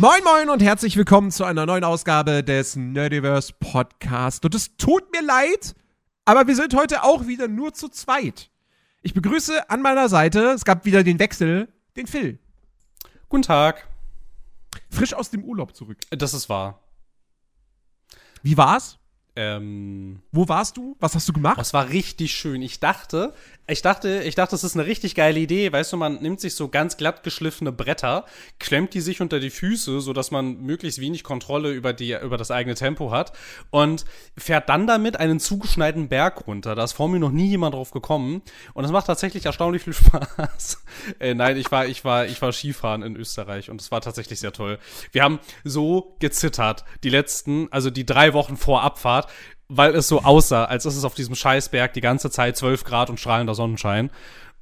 Moin Moin und herzlich willkommen zu einer neuen Ausgabe des Nerdiverse Podcast. Und es tut mir leid, aber wir sind heute auch wieder nur zu zweit. Ich begrüße an meiner Seite, es gab wieder den Wechsel, den Phil. Guten Tag. Frisch aus dem Urlaub zurück. Das ist wahr. Wie war's? Ähm, Wo warst du? Was hast du gemacht? das war richtig schön. Ich dachte, ich dachte, ich dachte, das ist eine richtig geile Idee. Weißt du, man nimmt sich so ganz glatt geschliffene Bretter, klemmt die sich unter die Füße, sodass man möglichst wenig Kontrolle über, die, über das eigene Tempo hat und fährt dann damit einen zugeschneiten Berg runter. Da ist vor mir noch nie jemand drauf gekommen. Und das macht tatsächlich erstaunlich viel Spaß. äh, nein, ich war, ich war, ich war Skifahren in Österreich und es war tatsächlich sehr toll. Wir haben so gezittert, die letzten, also die drei Wochen vor Abfahrt, weil es so aussah, als ist es auf diesem Scheißberg die ganze Zeit 12 Grad und strahlender Sonnenschein.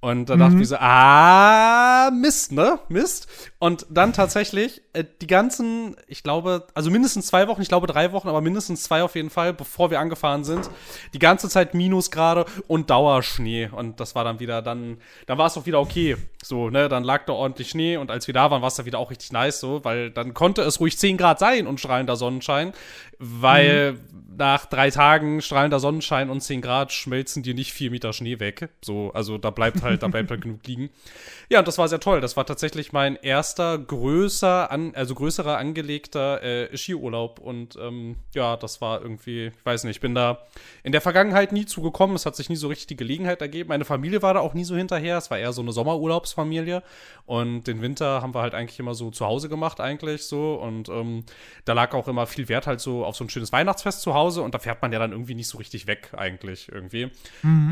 Und da dachte ich so, ah, Mist, ne? Mist. Und dann tatsächlich äh, die ganzen, ich glaube, also mindestens zwei Wochen, ich glaube drei Wochen, aber mindestens zwei auf jeden Fall, bevor wir angefahren sind, die ganze Zeit Minusgrade und Dauerschnee. Und das war dann wieder, dann, dann war es auch wieder okay. So, ne? Dann lag da ordentlich Schnee und als wir da waren, war es da wieder auch richtig nice, so, weil dann konnte es ruhig 10 Grad sein und strahlender Sonnenschein, weil nach drei Tagen strahlender Sonnenschein und 10 Grad schmelzen dir nicht vier Meter Schnee weg. So, also da bleibt halt, da bleibt halt genug liegen. Ja, und das war sehr toll. Das war tatsächlich mein erster größer, an, also größerer angelegter äh, Skiurlaub. Und ähm, ja, das war irgendwie, ich weiß nicht, ich bin da in der Vergangenheit nie zugekommen. Es hat sich nie so richtig die Gelegenheit ergeben. Meine Familie war da auch nie so hinterher. Es war eher so eine Sommerurlaubsfamilie. Und den Winter haben wir halt eigentlich immer so zu Hause gemacht, eigentlich so. Und ähm, da lag auch immer viel Wert halt so auf so ein schönes Weihnachtsfest zu Hause. Und da fährt man ja dann irgendwie nicht so richtig weg, eigentlich irgendwie.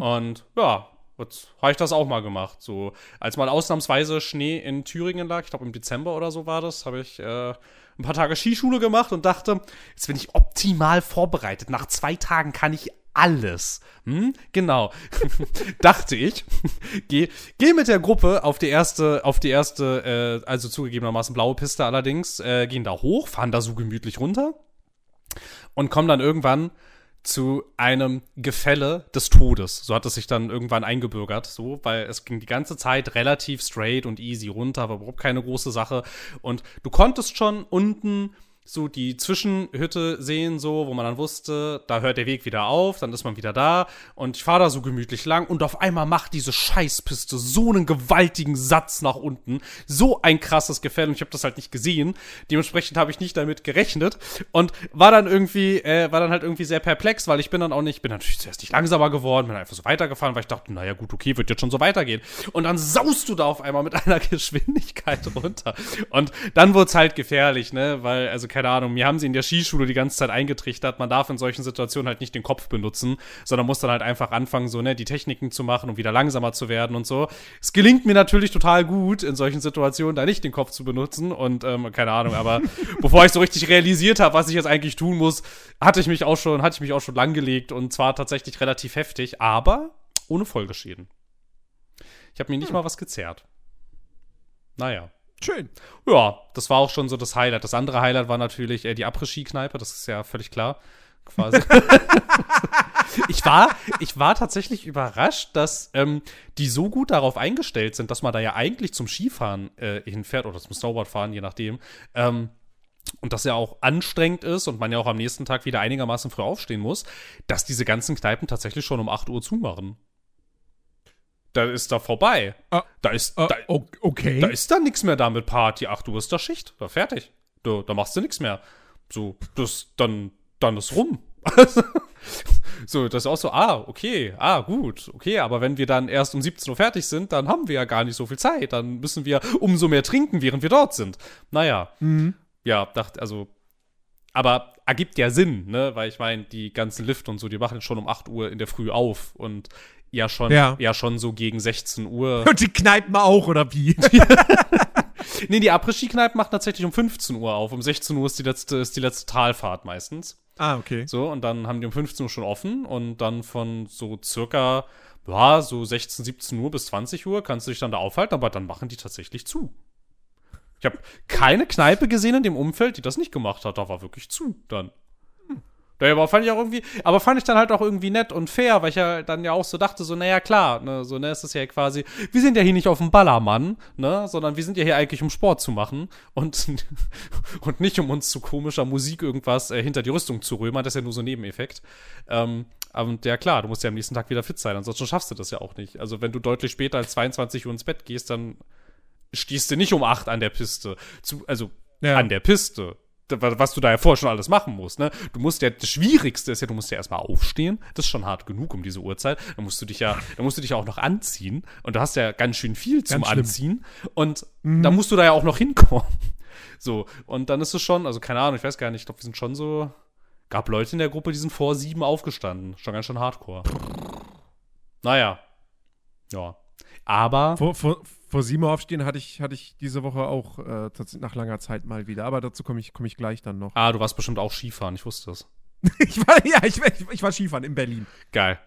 Und ja, Jetzt habe ich das auch mal gemacht. So, als mal ausnahmsweise Schnee in Thüringen lag, ich glaube im Dezember oder so war das, habe ich äh, ein paar Tage Skischule gemacht und dachte, jetzt bin ich optimal vorbereitet. Nach zwei Tagen kann ich alles. Hm? Genau. dachte ich. Geh, geh mit der Gruppe auf die erste, auf die erste, äh, also zugegebenermaßen blaue Piste allerdings, äh, gehen da hoch, fahren da so gemütlich runter und kommen dann irgendwann zu einem Gefälle des Todes. So hat es sich dann irgendwann eingebürgert, so, weil es ging die ganze Zeit relativ straight und easy runter, war überhaupt keine große Sache. Und du konntest schon unten so die Zwischenhütte sehen, so, wo man dann wusste, da hört der Weg wieder auf, dann ist man wieder da. Und ich fahre da so gemütlich lang und auf einmal macht diese Scheißpiste so einen gewaltigen Satz nach unten, so ein krasses Gefälle und ich habe das halt nicht gesehen, dementsprechend habe ich nicht damit gerechnet und war dann irgendwie, äh, war dann halt irgendwie sehr perplex, weil ich bin dann auch nicht, bin natürlich zuerst nicht langsamer geworden, bin einfach so weitergefahren, weil ich dachte, naja gut, okay, wird jetzt schon so weitergehen. Und dann saust du da auf einmal mit einer Geschwindigkeit runter. Und dann wurde es halt gefährlich, ne, weil, also keine Ahnung, mir haben sie in der Skischule die ganze Zeit eingetrichtert, man darf in solchen Situationen halt nicht den Kopf benutzen, sondern muss dann halt einfach anfangen, so, ne, die Techniken zu machen, um wieder langsamer zu werden und so. Es gelingt mir natürlich total gut, in solchen Situationen da nicht den Kopf zu benutzen und, ähm, keine Ahnung, aber bevor ich so richtig realisiert habe, was ich jetzt eigentlich tun muss, hatte ich mich auch schon, hatte ich mich auch schon langgelegt und zwar tatsächlich relativ heftig, aber ohne Folgeschäden. Ich habe mir nicht mal was gezerrt. Naja. Schön. Ja, das war auch schon so das Highlight. Das andere Highlight war natürlich äh, die Après-Ski-Kneipe, das ist ja völlig klar. Quasi. ich, war, ich war tatsächlich überrascht, dass ähm, die so gut darauf eingestellt sind, dass man da ja eigentlich zum Skifahren äh, hinfährt oder zum Snowboardfahren, je nachdem. Ähm, und das ja auch anstrengend ist und man ja auch am nächsten Tag wieder einigermaßen früh aufstehen muss, dass diese ganzen Kneipen tatsächlich schon um 8 Uhr zumachen. Da ist da vorbei. Ah, da ist, Äh, da, okay. da ist dann nichts mehr da mit Party. 8 Uhr ist da Schicht. Da fertig. Da, da machst du nichts mehr. So, das, dann, dann ist rum. so, das ist auch so, ah, okay, ah, gut, okay, aber wenn wir dann erst um 17 Uhr fertig sind, dann haben wir ja gar nicht so viel Zeit. Dann müssen wir umso mehr trinken, während wir dort sind. Naja. Ja, dachte, also. Aber ergibt ja Sinn, ne? Weil ich meine, die ganzen Lifte und so, die machen schon um 8 Uhr in der Früh auf und ja schon, Ja. ja schon so gegen 16 Uhr. Und die Kneipen auch, oder wie? Nee, die Après-Ski-Kneipe macht tatsächlich um 15 Uhr auf. Um 16 Uhr ist die letzte, ist die letzte Talfahrt meistens. ah, okay. So, und dann haben die um 15 Uhr schon offen und dann von so circa, ja, so 16, 17 Uhr bis 20 Uhr kannst du dich dann da aufhalten, aber dann machen die tatsächlich zu. Ich habe keine Kneipe gesehen in dem Umfeld, die das nicht gemacht hat. Da war wirklich zu dann. Ja, aber fand ich auch irgendwie, aber fand ich dann halt auch irgendwie nett und fair, weil ich ja dann ja auch so dachte, so, naja, klar, ne, so, ne, ist das ja quasi, wir sind ja hier nicht auf dem Ballermann, ne, sondern wir sind ja hier eigentlich, um Sport zu machen und, und nicht um uns zu komischer Musik irgendwas äh, hinter die Rüstung zu römern, das ist ja nur so ein Nebeneffekt. Ähm, und ja, klar, du musst ja am nächsten Tag wieder fit sein, ansonsten schaffst du das ja auch nicht. Also, wenn du deutlich später als 22 Uhr ins Bett gehst, dann stehst du nicht um 8 an der Piste. Zu, also, ja. an der Piste was du da ja vorher schon alles machen musst, ne? Du musst ja, das Schwierigste ist ja, du musst ja erstmal aufstehen. Das ist schon hart genug um diese Uhrzeit. Dann musst du dich ja, dann musst du dich ja auch noch anziehen. Und du hast ja ganz schön viel zum Anziehen. Und mhm. da musst du da ja auch noch hinkommen. So, und dann ist es schon, also keine Ahnung, ich weiß gar nicht, ich glaube, wir sind schon so, gab Leute in der Gruppe, die sind vor sieben aufgestanden. Schon ganz schön hardcore. Naja. Ja. Aber. Vor, vor, vor sieben Uhr aufstehen hatte ich, hatte ich diese Woche auch äh, nach langer Zeit mal wieder. Aber dazu komme ich, komm ich gleich dann noch. Ah, du warst bestimmt auch Skifahren, ich wusste es. ich war, ja, ich, ich, ich, war Skifahren in Berlin. Geil.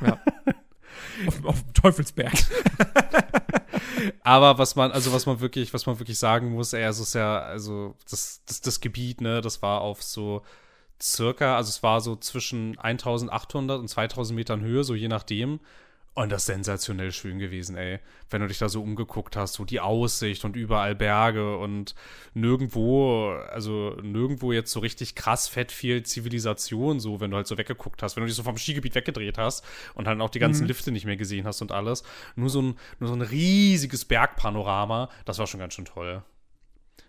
Ja. auf, auf dem Teufelsberg. Aber was man, also was man wirklich, was man wirklich sagen muss, ey, also ist ja, also das, das, das Gebiet, ne, das war auf so circa, also es war so zwischen 1800 und 2000 Metern Höhe, so je nachdem. Und das ist sensationell schön gewesen, ey. Wenn du dich da so umgeguckt hast, so die Aussicht und überall Berge und nirgendwo, also nirgendwo jetzt so richtig krass fett viel Zivilisation, so, wenn du halt so weggeguckt hast, wenn du dich so vom Skigebiet weggedreht hast und halt auch die ganzen mhm. Lifte nicht mehr gesehen hast und alles. Nur so ein, nur so ein riesiges Bergpanorama, das war schon ganz schön toll.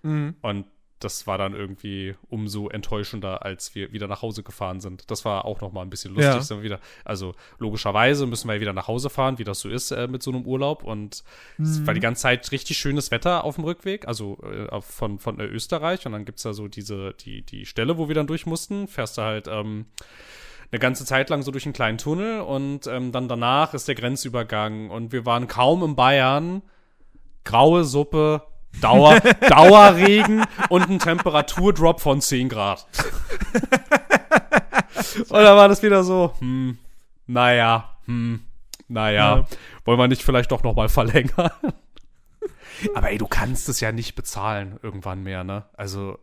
Mhm. Und das war dann irgendwie umso enttäuschender, als wir wieder nach Hause gefahren sind. Das war auch noch mal ein bisschen lustig. Ja. Wieder, also logischerweise müssen wir ja wieder nach Hause fahren, wie das so ist äh, mit so einem Urlaub. Und mhm. es war die ganze Zeit richtig schönes Wetter auf dem Rückweg, also äh, von, von äh, Österreich. Und dann gibt es da so diese, die, die Stelle, wo wir dann durch mussten. Fährst du halt ähm, eine ganze Zeit lang so durch einen kleinen Tunnel und ähm, dann danach ist der Grenzübergang. Und wir waren kaum in Bayern. Graue Suppe, Dauer, Dauerregen und ein Temperaturdrop von 10 Grad. und dann war das wieder so, hm, naja, hm, naja, ja. wollen wir nicht vielleicht doch noch mal verlängern? Aber ey, du kannst es ja nicht bezahlen irgendwann mehr, ne? Also,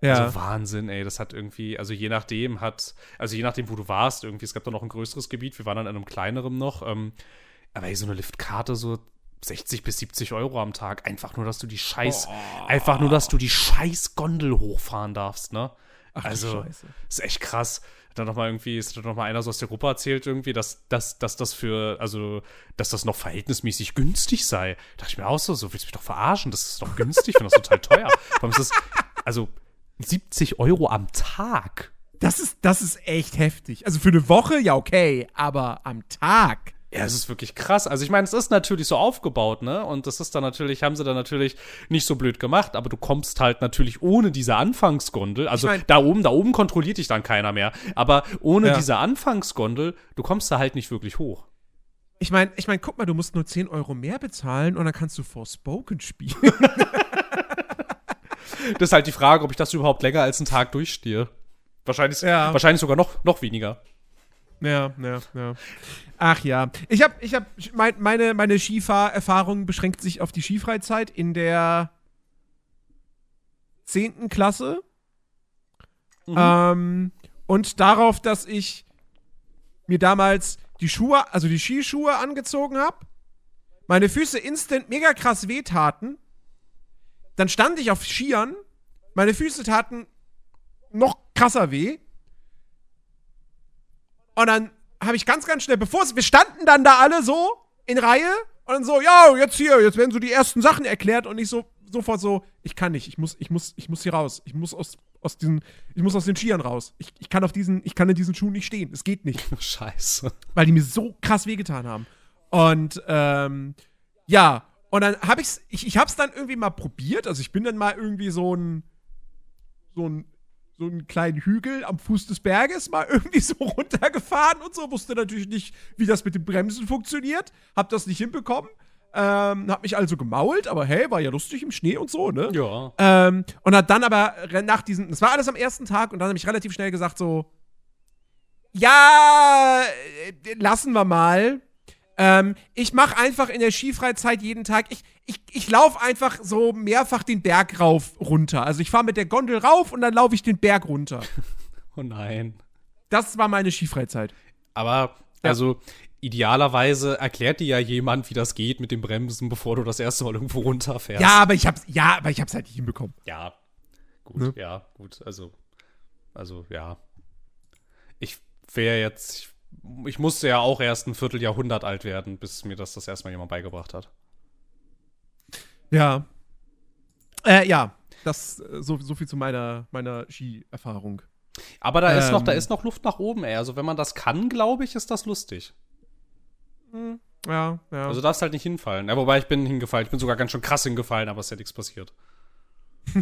ja. Also Wahnsinn, ey, das hat irgendwie, also je nachdem hat, also je nachdem, wo du warst, irgendwie, es gab da noch ein größeres Gebiet, wir waren dann in einem kleineren noch, ähm, aber ey, so eine Liftkarte, so 60 bis 70 Euro am Tag. Einfach nur, dass du die Scheiß, oh. einfach nur, dass du die Scheiß Gondel hochfahren darfst, ne? Ach, also, ist echt krass. Dann noch mal irgendwie, ist dann noch mal einer so aus der Gruppe erzählt irgendwie, dass, dass, dass das für, also, dass das noch verhältnismäßig günstig sei. Da dachte ich mir auch so, so willst du mich doch verarschen? Das ist doch günstig, finde das total teuer. Allem ist das, also, 70 Euro am Tag. Das ist, das ist echt heftig. Also für eine Woche, ja, okay, aber am Tag. Ja, es ist wirklich krass. Also ich meine, es ist natürlich so aufgebaut, ne? Und das ist dann natürlich, haben sie dann natürlich nicht so blöd gemacht, aber du kommst halt natürlich ohne diese Anfangsgondel, also ich mein, da oben, da oben kontrolliert dich dann keiner mehr, aber ohne ja. diese Anfangsgondel, du kommst da halt nicht wirklich hoch. Ich meine, ich meine, guck mal, du musst nur 10 Euro mehr bezahlen und dann kannst du Forspoken spielen. das ist halt die Frage, ob ich das überhaupt länger als einen Tag durchstehe. Wahrscheinlich, ja. wahrscheinlich sogar noch, noch weniger. Ja, ja, ja. Ach ja. Ich habe, ich habe, mein, meine, meine Skifahrerfahrung beschränkt sich auf die Skifreizeit in der 10. Klasse. Mhm. Ähm, und darauf, dass ich mir damals die Schuhe, also die Skischuhe angezogen habe, meine Füße instant mega krass wehtaten. Dann stand ich auf Skiern, meine Füße taten noch krasser weh. Und dann habe ich ganz, ganz schnell, bevor es, wir standen dann da alle so in Reihe und dann so, ja, jetzt hier, jetzt werden so die ersten Sachen erklärt und ich so sofort so, ich kann nicht, ich muss, ich muss, ich muss hier raus, ich muss aus, aus diesen, ich muss aus den Skiern raus. Ich, ich kann auf diesen, ich kann in diesen Schuhen nicht stehen, es geht nicht. Scheiße. Weil die mir so krass wehgetan haben. Und ähm, ja, und dann habe ich's, ich, ich hab's dann irgendwie mal probiert, also ich bin dann mal irgendwie so ein, so ein so einen kleinen Hügel am Fuß des Berges mal irgendwie so runtergefahren und so. Wusste natürlich nicht, wie das mit dem Bremsen funktioniert. Hab das nicht hinbekommen. Ähm, hab mich also gemault, aber hey, war ja lustig im Schnee und so, ne? Ja. Ähm, und hat dann aber nach diesen, das war alles am ersten Tag und dann habe ich relativ schnell gesagt so, ja, äh, lassen wir mal. Ähm, ich mache einfach in der Skifreizeit jeden Tag, ich, ich, ich laufe einfach so mehrfach den Berg rauf runter. Also ich fahre mit der Gondel rauf und dann laufe ich den Berg runter. Oh nein. Das war meine Skifreizeit. Aber, Ja. also, idealerweise erklärt dir ja jemand, wie das geht mit dem Bremsen, bevor du das erste Mal irgendwo runterfährst. Ja, aber ich hab's, ja, aber ich hab's halt nicht hinbekommen. Ja. Gut, Ne? ja, gut. Also, also, ja. Ich wäre jetzt, ich, ich musste ja auch erst ein Vierteljahrhundert alt werden, bis mir das das erste Mal jemand beigebracht hat. Ja. Äh, ja. Das, äh, so, so viel zu meiner, meiner Ski-Erfahrung. Aber da ist noch, da Ähm. ist noch Luft nach oben, ey. Also, wenn man das kann, glaube ich, ist das lustig. Ja, ja. Also, darfst halt nicht hinfallen. Ja, wobei ich bin hingefallen. Ich bin sogar ganz schön krass hingefallen, aber es ist ja nichts passiert.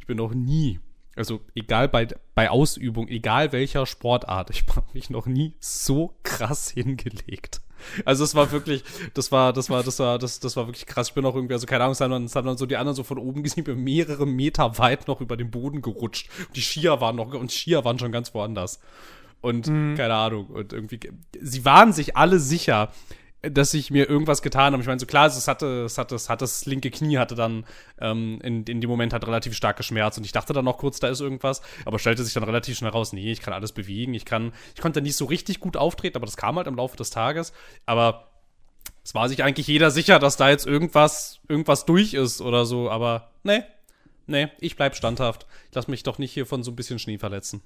ich bin noch nie, also egal bei, bei Ausübung, egal welcher Sportart, ich habe mich noch nie so krass hingelegt. Also es war wirklich, das war, das war, das war, das, das war wirklich krass. Ich bin auch irgendwie, also keine Ahnung, es haben dann, es haben dann so die anderen so von oben gesehen, bin mehrere Meter weit noch über den Boden gerutscht. Und die Skier waren noch, und Skier waren schon ganz woanders. Und keine Ahnung, und irgendwie, sie waren sich alle sicher, dass ich mir irgendwas getan habe. Ich meine, so klar, es hatte, es hatte, es hatte das linke Knie hatte dann ähm, in, in dem Moment halt relativ stark geschmerzt und ich dachte dann noch kurz, da ist irgendwas, aber stellte sich dann relativ schnell raus, nee, ich kann alles bewegen, ich kann, ich konnte nicht so richtig gut auftreten, aber das kam halt im Laufe des Tages. Aber es war sich eigentlich jeder sicher, dass da jetzt irgendwas, irgendwas durch ist oder so, aber nee, nee, ich bleib standhaft. Ich lass mich doch nicht hier von so ein bisschen Schnee verletzen.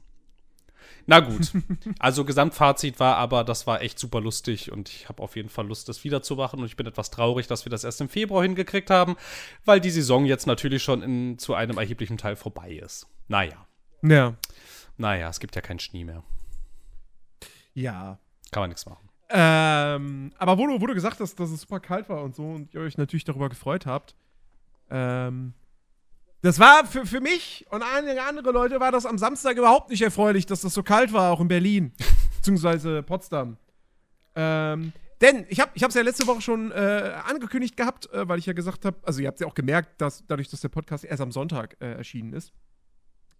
Na gut. Also Gesamtfazit war aber, das war echt super lustig und ich habe auf jeden Fall Lust, das wiederzumachen und ich bin etwas traurig, dass wir das erst im Februar hingekriegt haben, weil die Saison jetzt natürlich schon in, zu einem erheblichen Teil vorbei ist. Naja, ja. naja, es gibt ja keinen Schnee mehr. Ja. Kann man nichts machen. Ähm, aber wo du, wo du gesagt hast, dass es super kalt war und so und ihr euch natürlich darüber gefreut habt, ähm, das war für, für mich und einige andere Leute war das am Samstag überhaupt nicht erfreulich, dass das so kalt war, auch in Berlin, beziehungsweise Potsdam. Ähm, denn ich habe ich es ja letzte Woche schon äh, angekündigt gehabt, äh, weil ich ja gesagt habe, also ihr habt ja auch gemerkt, dass dadurch, dass der Podcast erst am Sonntag äh, erschienen ist.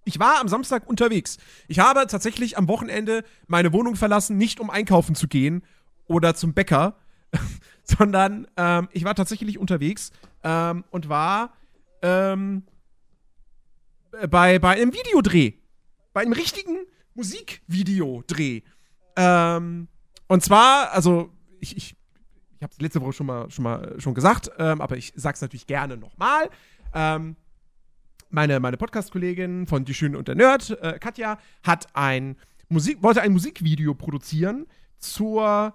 Ich war am Samstag unterwegs. Ich habe tatsächlich am Wochenende meine Wohnung verlassen, nicht um einkaufen zu gehen oder zum Bäcker, sondern ähm, ich war tatsächlich unterwegs ähm, und war ähm, bei, bei einem Videodreh. Bei einem richtigen Musikvideodreh. Ähm, und zwar, also, ich, ich, ich habe es letzte Woche schon mal, schon mal schon gesagt, ähm, aber ich sag's natürlich gerne nochmal. Ähm, meine, meine Podcast-Kollegin von Die Schöne und der Nerd, äh, Katja, hat ein Musik, wollte ein Musikvideo produzieren zur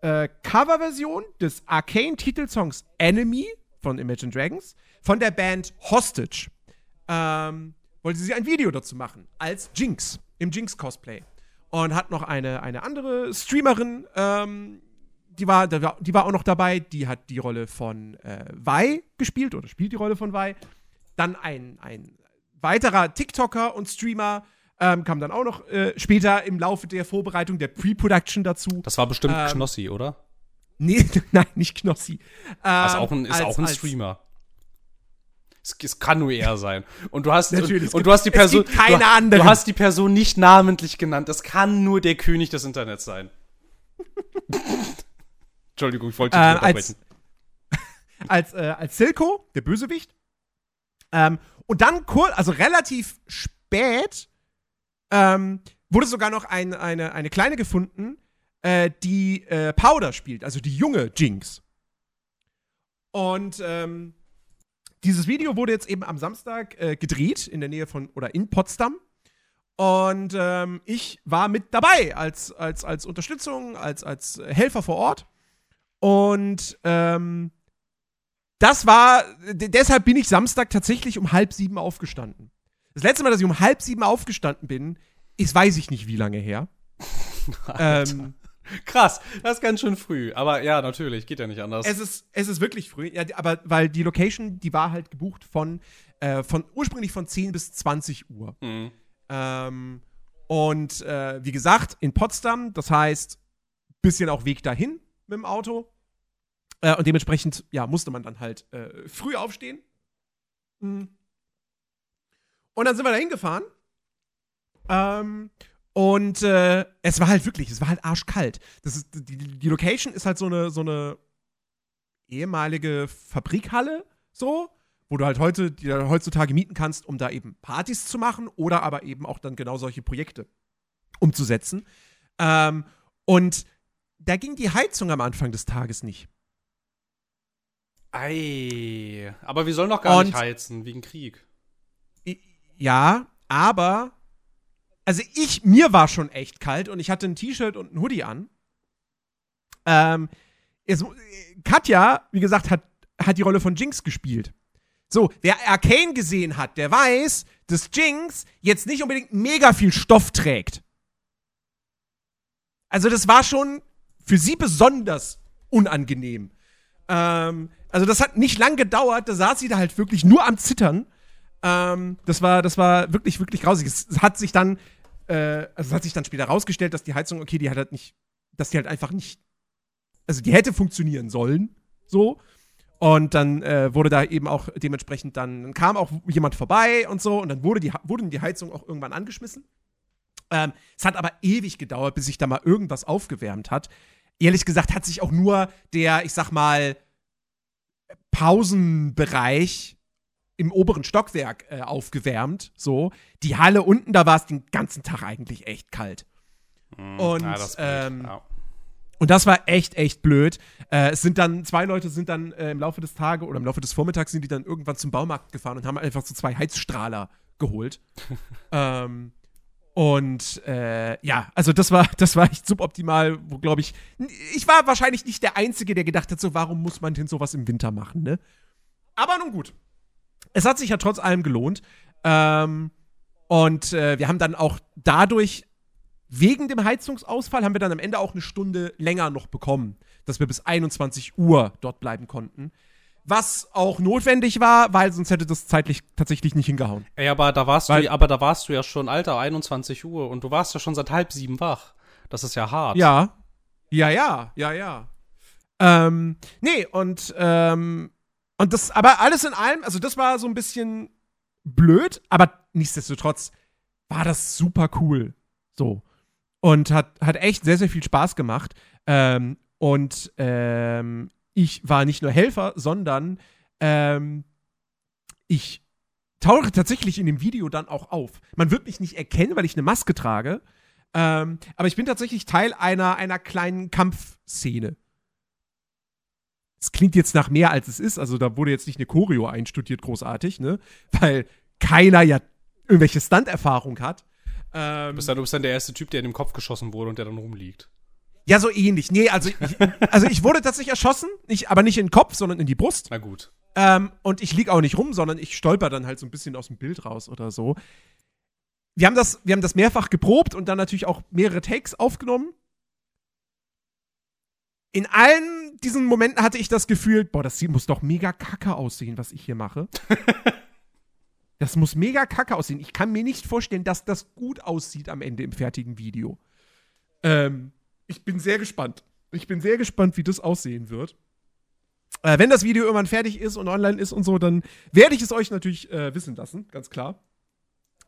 äh, Coverversion des Arcane-Titelsongs Enemy von Imagine Dragons von der Band Hostage. Ähm, wollte sie ein Video dazu machen, als Jinx, im Jinx-Cosplay. Und hat noch eine, eine andere Streamerin, ähm, die, war, die war- auch noch dabei, die hat die Rolle von äh, Vi gespielt oder spielt die Rolle von Vi. Dann ein, ein weiterer TikToker und Streamer ähm, kam dann auch noch äh, später im Laufe der Vorbereitung, der Pre-Production dazu. Das war bestimmt Ähm, Knossi, oder? Nee, nein, nicht Knossi. Ähm, ist auch ein, ist als- auch ein Streamer. Es, kann nur er sein. Und du hast Natürlich, und, und du hast die Person keine du, anderen. du hast die Person nicht namentlich genannt. Es kann nur der König des Internets sein. Entschuldigung, ich wollte dich nicht als, als, äh, als Silko, der Bösewicht. Ähm, und dann kurz, also relativ spät, ähm, wurde sogar noch ein, eine, eine kleine gefunden, äh, die äh, Powder spielt, also die junge Jinx. Und ähm, dieses Video wurde jetzt eben am Samstag äh, gedreht in der Nähe von oder in Potsdam. Und ähm, ich war mit dabei als, als, als Unterstützung, als, als Helfer vor Ort. Und ähm, das war, deshalb bin ich Samstag tatsächlich um halb sieben aufgestanden. Das letzte Mal, dass ich um halb sieben aufgestanden bin, ist, weiß ich nicht, wie lange her. ähm, Krass, das ist ganz schön früh. Aber ja, natürlich, geht ja nicht anders. es, ist, es ist wirklich früh, ja, aber weil die Location, die war halt gebucht von, äh, von ursprünglich von 10 bis 20 Uhr. Mhm. Ähm, und äh, wie gesagt, in Potsdam, das heißt, bisschen auch Weg dahin mit dem Auto. Äh, und dementsprechend, ja, musste man dann halt äh, früh aufstehen. Mhm. Und dann sind wir da hingefahren. Ähm, und äh, es war halt wirklich, es war halt arschkalt. Das ist, die, die Location ist halt so eine, so eine ehemalige Fabrikhalle, so, wo du halt heute, die du heutzutage mieten kannst, um da eben Partys zu machen oder aber eben auch dann genau solche Projekte umzusetzen. Ähm, und da ging die Heizung am Anfang des Tages nicht. Ei, aber wir sollen doch gar Und- nicht heizen, wegen Krieg. Ja, aber also ich, mir war schon echt kalt und ich hatte ein T-Shirt und ein Hoodie an. Ähm, es, Katja, wie gesagt, hat, hat die Rolle von Jinx gespielt. So, wer Arcane gesehen hat, der weiß, dass Jinx jetzt nicht unbedingt mega viel Stoff trägt. Also das war schon für sie besonders unangenehm. Ähm, also das hat nicht lang gedauert, da saß sie da halt wirklich nur am Zittern. Ähm, das war, das war wirklich, wirklich grausig. Es, hat sich dann, also es hat sich dann später rausgestellt, dass die Heizung, okay, die hat halt nicht, dass die halt einfach nicht, also die hätte funktionieren sollen, so. Und dann äh, wurde da eben auch dementsprechend dann, dann kam auch jemand vorbei und so und dann wurde die, wurde die Heizung auch irgendwann angeschmissen. Ähm, es hat aber ewig gedauert, bis sich da mal irgendwas aufgewärmt hat. Ehrlich gesagt hat sich auch nur der, ich sag mal, Pausenbereich im oberen Stockwerk äh, aufgewärmt. So. Die Halle unten, da war es den ganzen Tag eigentlich echt kalt. Und, ja, ähm, ja. Und das war echt, echt blöd. Äh, es sind dann, zwei Leute sind dann äh, im Laufe des Tages oder im Laufe des Vormittags sind die dann irgendwann zum Baumarkt gefahren und haben einfach so zwei Heizstrahler geholt. ähm, und äh, ja, also das war, das war echt suboptimal, wo glaube ich, ich war wahrscheinlich nicht der Einzige, der gedacht hat, so, warum muss man denn sowas im Winter machen, ne? Aber nun gut. Es hat sich ja trotz allem gelohnt. Ähm, und äh, wir haben dann auch dadurch, wegen dem Heizungsausfall, haben wir dann am Ende auch eine Stunde länger noch bekommen, dass wir bis 21 Uhr dort bleiben konnten. Was auch notwendig war, weil sonst hätte das zeitlich tatsächlich nicht hingehauen. Ey, aber da warst Weil- du, aber da warst du ja schon, Alter, 21 Uhr und du warst ja schon seit halb sieben wach. Das ist ja hart. Ja. Ja, ja, ja, ja. Ähm, nee, und, ähm, und das, aber alles in allem, also das war so ein bisschen blöd, aber nichtsdestotrotz war das super cool. So. Und hat, hat echt sehr, sehr viel Spaß gemacht. Ähm, und ähm, ich war nicht nur Helfer, sondern ähm, ich tauche tatsächlich in dem Video dann auch auf. Man wird mich nicht erkennen, weil ich eine Maske trage. Ähm, aber ich bin tatsächlich Teil einer, einer kleinen Kampfszene. Es klingt jetzt nach mehr, als es ist. Also da wurde jetzt nicht eine Choreo einstudiert, großartig, ne? Weil keiner ja irgendwelche Stunt-Erfahrung hat. Ähm, Du bist, dann, du bist dann der erste Typ, der in den Kopf geschossen wurde und der dann rumliegt. ja, so ähnlich. Nee, also ich, also ich wurde tatsächlich erschossen, nicht, aber nicht in den Kopf, sondern in die Brust. Na gut. Ähm, und ich lieg auch nicht rum, sondern ich stolper dann halt so ein bisschen aus dem Bild raus oder so. Wir haben das, wir haben das mehrfach geprobt und dann natürlich auch mehrere Takes aufgenommen. In allen diesen Momenten hatte ich das Gefühl, boah, das muss doch mega kacke aussehen, was ich hier mache. das muss mega kacke aussehen. Ich kann mir nicht vorstellen, dass das gut aussieht am Ende im fertigen Video. Ähm, ich bin sehr gespannt. Ich bin sehr gespannt, wie das aussehen wird. Äh, wenn das Video irgendwann fertig ist und online ist und so, dann werde ich es euch natürlich äh, wissen lassen, ganz klar.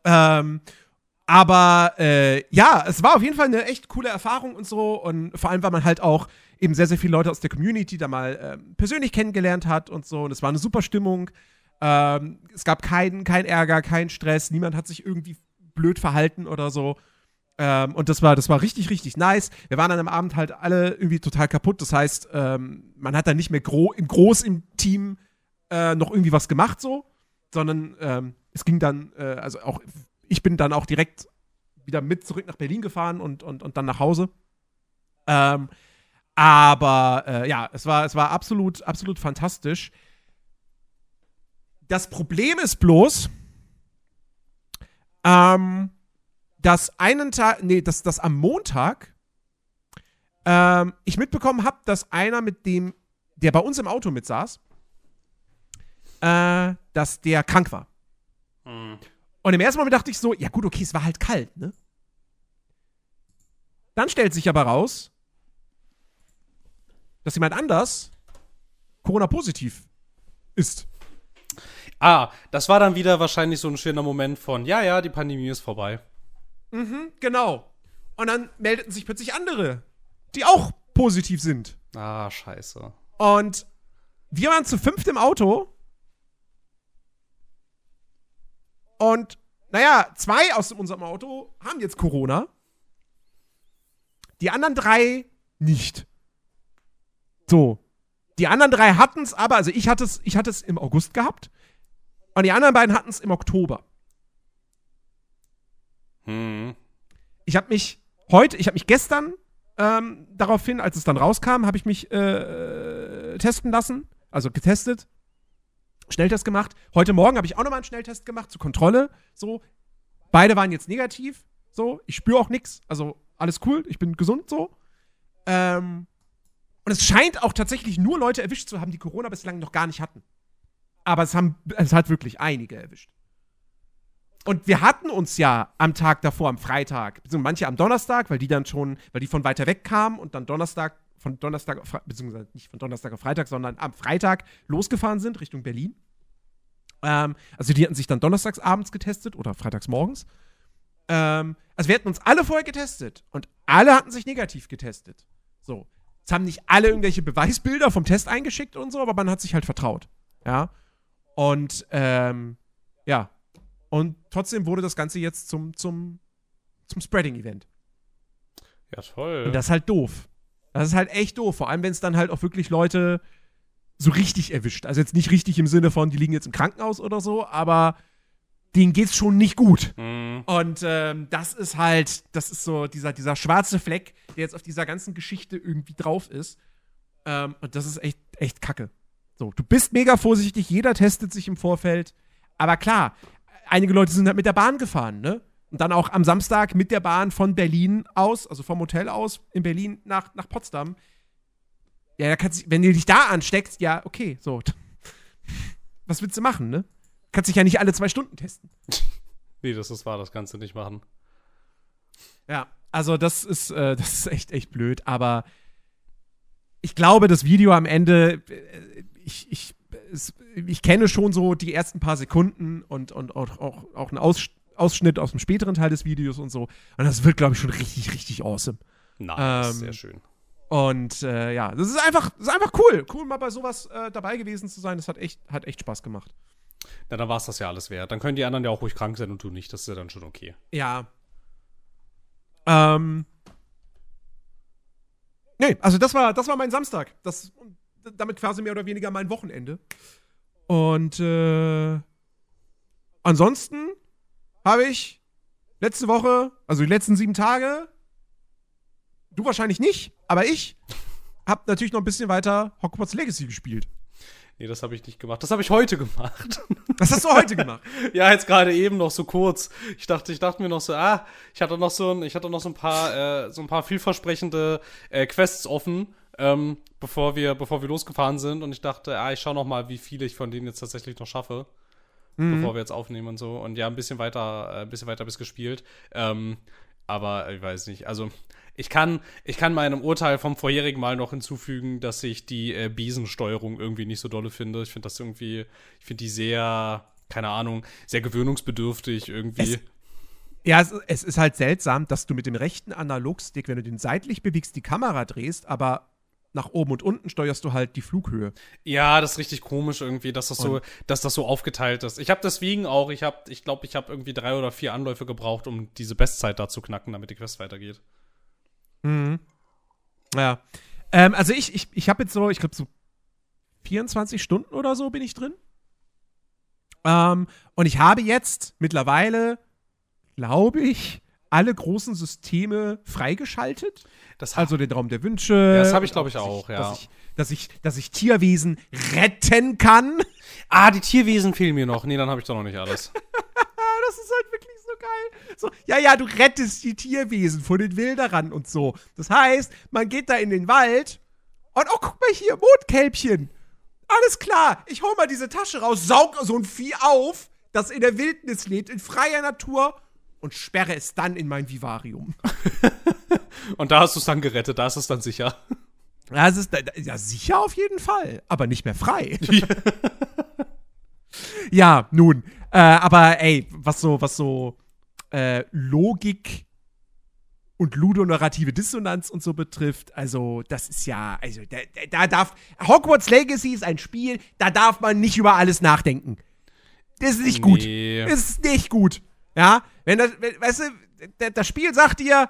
Ähm, aber äh, ja, es war auf jeden Fall eine echt coole Erfahrung und so. Und vor allem, weil man halt auch eben sehr, sehr viele Leute aus der Community da mal ähm, persönlich kennengelernt hat und so. Und es war eine super Stimmung. Ähm, es gab keinen kein Ärger, keinen Stress. Niemand hat sich irgendwie blöd verhalten oder so. Ähm, und das war, das war richtig, richtig nice. Wir waren dann am Abend halt alle irgendwie total kaputt. Das heißt, ähm, man hat dann nicht mehr gro groß im Team äh, noch irgendwie was gemacht so, sondern ähm, es ging dann, äh, also auch, ich bin dann auch direkt wieder mit zurück nach Berlin gefahren und, und, und dann nach Hause. Ähm, aber äh, ja, es war, es war absolut, absolut fantastisch. Das Problem ist bloß, ähm, dass einen Tag, nee, dass, dass am Montag ähm, ich mitbekommen habe, dass einer mit dem, der bei uns im Auto mitsaß, äh, dass der krank war. Hm. Und im ersten Moment dachte ich so, ja gut, okay, es war halt kalt, ne? Dann stellt sich aber raus, dass jemand anders Corona-positiv ist. Ah, das war dann wieder wahrscheinlich so ein schöner Moment von, ja, ja, die Pandemie ist vorbei. Mhm, genau. Und dann meldeten sich plötzlich andere, die auch positiv sind. Ah, scheiße. Und wir waren zu fünft im Auto. Und naja, zwei aus unserem Auto haben jetzt Corona. Die anderen drei nicht. So. Die anderen drei hatten es aber, also ich hatte es, ich hatte es im August gehabt. Und die anderen beiden hatten es im Oktober. Hm. Ich habe mich heute, ich habe mich gestern ähm, daraufhin, als es dann rauskam, habe ich mich äh, testen lassen. Also getestet. Schnelltest gemacht. Heute Morgen habe ich auch nochmal einen Schnelltest gemacht zur Kontrolle. So. Beide waren jetzt negativ. So. Ich spüre auch nichts. Also alles cool. Ich bin gesund so. Ähm, und es scheint auch tatsächlich nur Leute erwischt zu haben, die Corona bislang noch gar nicht hatten. Aber es haben, es hat wirklich einige erwischt. Und wir hatten uns ja am Tag davor, am Freitag, beziehungsweise manche am Donnerstag, weil die dann schon, weil die von weiter weg kamen und dann Donnerstag, von Donnerstag, beziehungsweise nicht von Donnerstag auf Freitag, sondern am Freitag losgefahren sind Richtung Berlin. Ähm, also die hatten sich dann donnerstags abends getestet oder freitags morgens. Ähm, also wir hatten uns alle vorher getestet und alle hatten sich negativ getestet. So. Es haben nicht alle irgendwelche Beweisbilder vom Test eingeschickt und so, aber man hat sich halt vertraut. Ja. Und ähm, ja. Und trotzdem wurde das Ganze jetzt zum, zum, zum Spreading-Event. Ja, toll. Und das ist halt doof. Das ist halt echt doof. Vor allem, wenn es dann halt auch wirklich Leute so richtig erwischt. Also jetzt nicht richtig im Sinne von, die liegen jetzt im Krankenhaus oder so, aber denen geht's schon nicht gut. Mhm. Und ähm, das ist halt, das ist so dieser, dieser schwarze Fleck, der jetzt auf dieser ganzen Geschichte irgendwie drauf ist. Ähm, und das ist echt, echt kacke. So, du bist mega vorsichtig, jeder testet sich im Vorfeld. Aber klar, einige Leute sind halt mit der Bahn gefahren, ne? Und dann auch am Samstag mit der Bahn von Berlin aus, also vom Hotel aus in Berlin nach, nach Potsdam. Ja, da kannst, wenn du dich da ansteckst, ja, okay, so. Was willst du machen, ne? Kannst dich ja nicht alle zwei Stunden testen. Nee, das ist wahr, das kannst du nicht machen. Ja, also das ist, äh, das ist echt, echt blöd, aber ich glaube, das Video am Ende, äh, ich, ich, es, ich kenne schon so die ersten paar Sekunden und, und auch, auch, auch einen Aus, Ausschnitt aus dem späteren Teil des Videos und so. Und das wird, glaube ich, schon richtig, richtig awesome. Nice, Ähm, sehr schön. Und äh, ja, das ist einfach, das ist einfach cool. Cool, mal bei sowas äh, dabei gewesen zu sein. Das hat echt, hat echt Spaß gemacht. Na, dann war es das ja alles wert. Dann können die anderen ja auch ruhig krank sein und du nicht. Das ist ja dann schon okay. Ja. Ähm. Nee, also das war, das war mein Samstag. Das, damit quasi mehr oder weniger mein Wochenende. Und äh, ansonsten habe ich letzte Woche, also die letzten sieben Tage, du wahrscheinlich nicht, aber ich habe natürlich noch ein bisschen weiter Hogwarts Legacy gespielt. Nee, das habe ich nicht gemacht. Das habe ich heute gemacht. Was hast du heute gemacht? ja, jetzt gerade eben noch so kurz. Ich dachte, ich dachte mir noch so, ah, ich hatte noch so ein, ich hatte noch so ein paar, äh, so ein paar vielversprechende äh, Quests offen, ähm, bevor wir, bevor wir losgefahren sind. Und ich dachte, ah, ich schau noch mal, wie viele ich von denen jetzt tatsächlich noch schaffe, bevor wir jetzt aufnehmen und so. Und ja, ein bisschen weiter, äh, ein bisschen weiter bis gespielt. Ähm, aber ich weiß nicht. Also ich kann, ich kann meinem Urteil vom vorherigen Mal noch hinzufügen, dass ich die äh, Besensteuerung irgendwie nicht so dolle finde. Ich finde das irgendwie, ich finde die sehr, keine Ahnung, sehr gewöhnungsbedürftig irgendwie. Es- Ja, es, es ist halt seltsam, dass du mit dem rechten Analogstick, wenn du den seitlich bewegst, die Kamera drehst, aber nach oben und unten steuerst du halt die Flughöhe. Ja, das ist richtig komisch irgendwie, dass das so, dass das so aufgeteilt ist. Ich habe deswegen auch, ich habe, ich glaube, ich habe irgendwie drei oder vier Anläufe gebraucht, um diese Bestzeit da zu knacken, damit die Quest weitergeht. Mhm. Ja. Ähm, also ich, ich, ich habe jetzt so, ich glaube so 24 Stunden oder so bin ich drin. Ähm, und ich habe jetzt mittlerweile, glaube ich, alle großen Systeme freigeschaltet. Das Also den Raum der Wünsche. Ja, das habe ich, glaub ich, auch, ja. Dass ich, dass, ich, dass ich Tierwesen retten kann. ah, die Tierwesen fehlen mir noch. Nee, dann habe ich doch noch nicht alles. Das ist halt wirklich geil. So, ja, ja, du rettest die Tierwesen vor den Wilderern und so. Das heißt, man geht da in den Wald und, oh, guck mal hier, Mondkälbchen. Alles klar, ich hol mal diese Tasche raus, saug so ein Vieh auf, das in der Wildnis lebt, in freier Natur und sperre es dann in mein Vivarium. Und da hast du es dann gerettet, da ist es dann sicher. Ja, es ist, ja, sicher auf jeden Fall, aber nicht mehr frei. ja, nun, äh, aber ey, was so, was so äh, Logik und ludonarrative Dissonanz und so betrifft, also das ist ja, also da, da- da darf Hogwarts Legacy ist ein Spiel, da darf man nicht über alles nachdenken. das ist nicht gut. Nee. Das ist nicht gut. Ja, wenn das, wenn, weißt du, das Spiel sagt dir,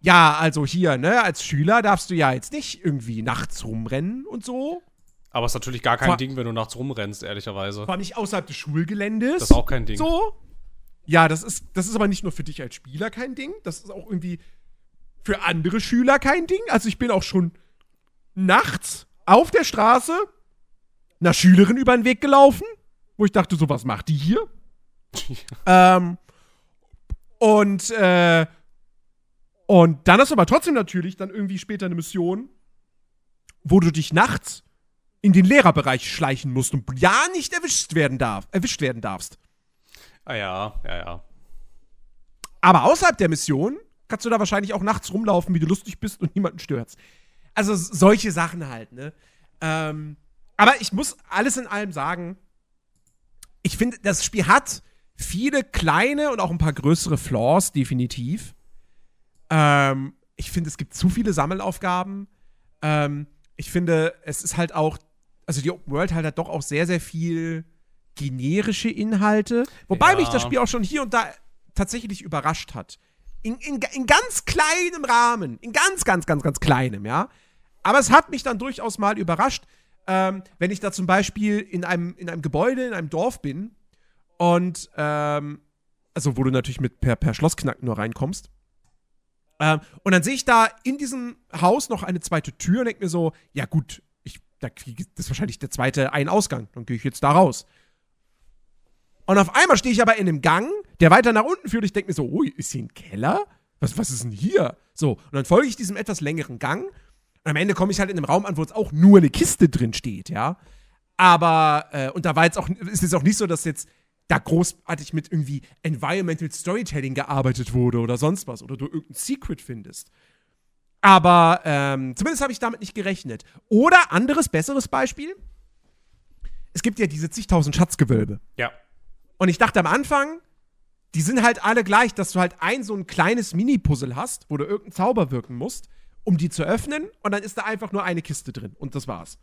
ja, also hier, ne, als Schüler darfst du ja jetzt nicht irgendwie nachts rumrennen und so. Aber es ist natürlich gar kein Vor- Ding, wenn du nachts rumrennst, ehrlicherweise. Vor allem nicht außerhalb des Schulgeländes. Das ist auch kein Ding. So. Ja, das ist, das ist aber nicht nur für dich als Spieler kein Ding, das ist auch irgendwie für andere Schüler kein Ding. Also ich bin auch schon nachts auf der Straße einer Schülerin über den Weg gelaufen, wo ich dachte, so, was macht die hier? ähm, und, äh, und dann hast du aber trotzdem natürlich dann irgendwie später eine Mission, wo du dich nachts in den Lehrerbereich schleichen musst und ja nicht erwischt werden darf, erwischt werden darfst. Ah ja, ja, ja. Aber außerhalb der Mission kannst du da wahrscheinlich auch nachts rumlaufen, wie du lustig bist und niemanden störst. Also solche Sachen halt, ne? Ähm, aber ich muss alles in allem sagen, ich finde, das Spiel hat viele kleine und auch ein paar größere Flaws, definitiv. Ähm, ich finde, es gibt zu viele Sammelaufgaben. Ähm, ich finde, es ist halt auch, also die Open World halt hat doch auch sehr, sehr viel generische Inhalte. Wobei Ja. mich das Spiel auch schon hier und da tatsächlich überrascht hat. In, in, in ganz kleinem Rahmen. In ganz, ganz, ganz, ganz kleinem, ja. Aber es hat mich dann durchaus mal überrascht, ähm, wenn ich da zum Beispiel in einem, in einem Gebäude, in einem Dorf bin und, ähm, also wo du natürlich mit per, per Schlossknacken nur reinkommst. Ähm, und dann sehe ich da in diesem Haus noch eine zweite Tür und denke mir so, ja gut, ich, da kriege das ist wahrscheinlich der zweite Ein-Ausgang. Dann gehe ich jetzt da raus. Und auf einmal stehe ich aber in einem Gang, der weiter nach unten führt. Ich denke mir so, ui, ist hier ein Keller? Was, was ist denn hier? So, und dann folge ich diesem etwas längeren Gang. Und am Ende komme ich halt in einem Raum an, wo jetzt auch nur eine Kiste drin steht, ja. Aber, äh, und da war jetzt auch, ist es auch nicht so, dass jetzt da großartig mit irgendwie Environmental Storytelling gearbeitet wurde oder sonst was oder du irgendein Secret findest. Aber ähm, zumindest habe ich damit nicht gerechnet. Oder anderes, besseres Beispiel. Es gibt ja diese zigtausend Schatzgewölbe. Ja. Und ich dachte am Anfang, die sind halt alle gleich, dass du halt ein so ein kleines Mini-Puzzle hast, wo du irgendeinen Zauber wirken musst, um die zu öffnen. Und dann ist da einfach nur eine Kiste drin. Und das war's.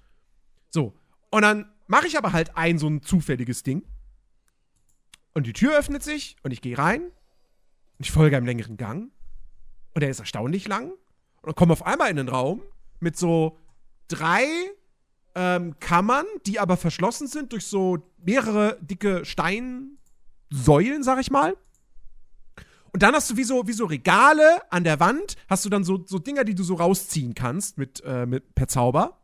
So. Und dann mache ich aber halt ein so ein zufälliges Ding. Und die Tür öffnet sich und ich gehe rein. Und ich folge einem längeren Gang. Und der ist erstaunlich lang. Und dann komme auf einmal in den Raum mit so drei ähm, Kammern, die aber verschlossen sind durch so mehrere dicke Steinsäulen, sag ich mal. Und dann hast du wie so, wie so Regale an der Wand, hast du dann so, so Dinger, die du so rausziehen kannst mit, äh, mit, per Zauber.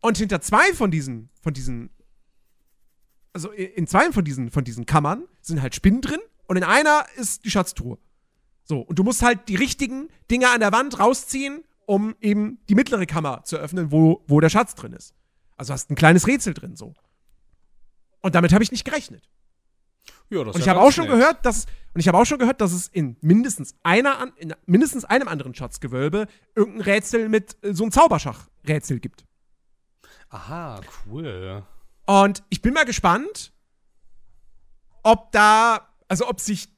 Und hinter zwei von diesen, von diesen, also in zwei von diesen, von diesen Kammern sind halt Spinnen drin und in einer ist die Schatztruhe. So, und du musst halt die richtigen Dinger an der Wand rausziehen, um eben die mittlere Kammer zu öffnen, wo, wo der Schatz drin ist. Also hast ein kleines Rätsel drin, so. Und damit habe ich nicht gerechnet. Ja, das Und ist ich ja habe auch schon nett. gehört, dass und ich habe auch schon gehört, dass es in mindestens einer in mindestens einem anderen Schatzgewölbe irgendein Rätsel mit äh, so einem Zauberschach-Rätsel gibt. Aha, cool. Und ich bin mal gespannt, ob da, also ob sich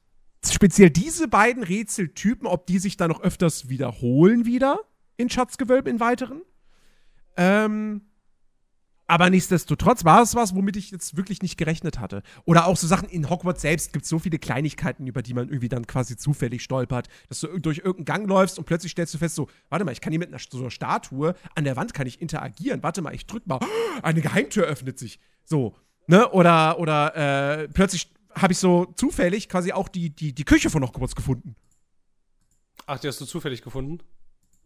speziell diese beiden Rätseltypen, ob die sich da noch öfters wiederholen wieder in Schatzgewölben in weiteren. Ähm, aber nichtsdestotrotz war es was, womit ich jetzt wirklich nicht gerechnet hatte. Oder auch so Sachen in Hogwarts selbst gibt es so viele Kleinigkeiten, über die man irgendwie dann quasi zufällig stolpert, dass du durch irgendeinen Gang läufst und plötzlich stellst du fest, so, warte mal, ich kann hier mit einer, so einer Statue an der Wand kann ich interagieren. Warte mal, ich drück mal, eine Geheimtür öffnet sich. So, ne? Oder, oder äh, plötzlich habe ich so zufällig quasi auch die, die, die Küche von Hogwarts gefunden. Ach, die hast du zufällig gefunden?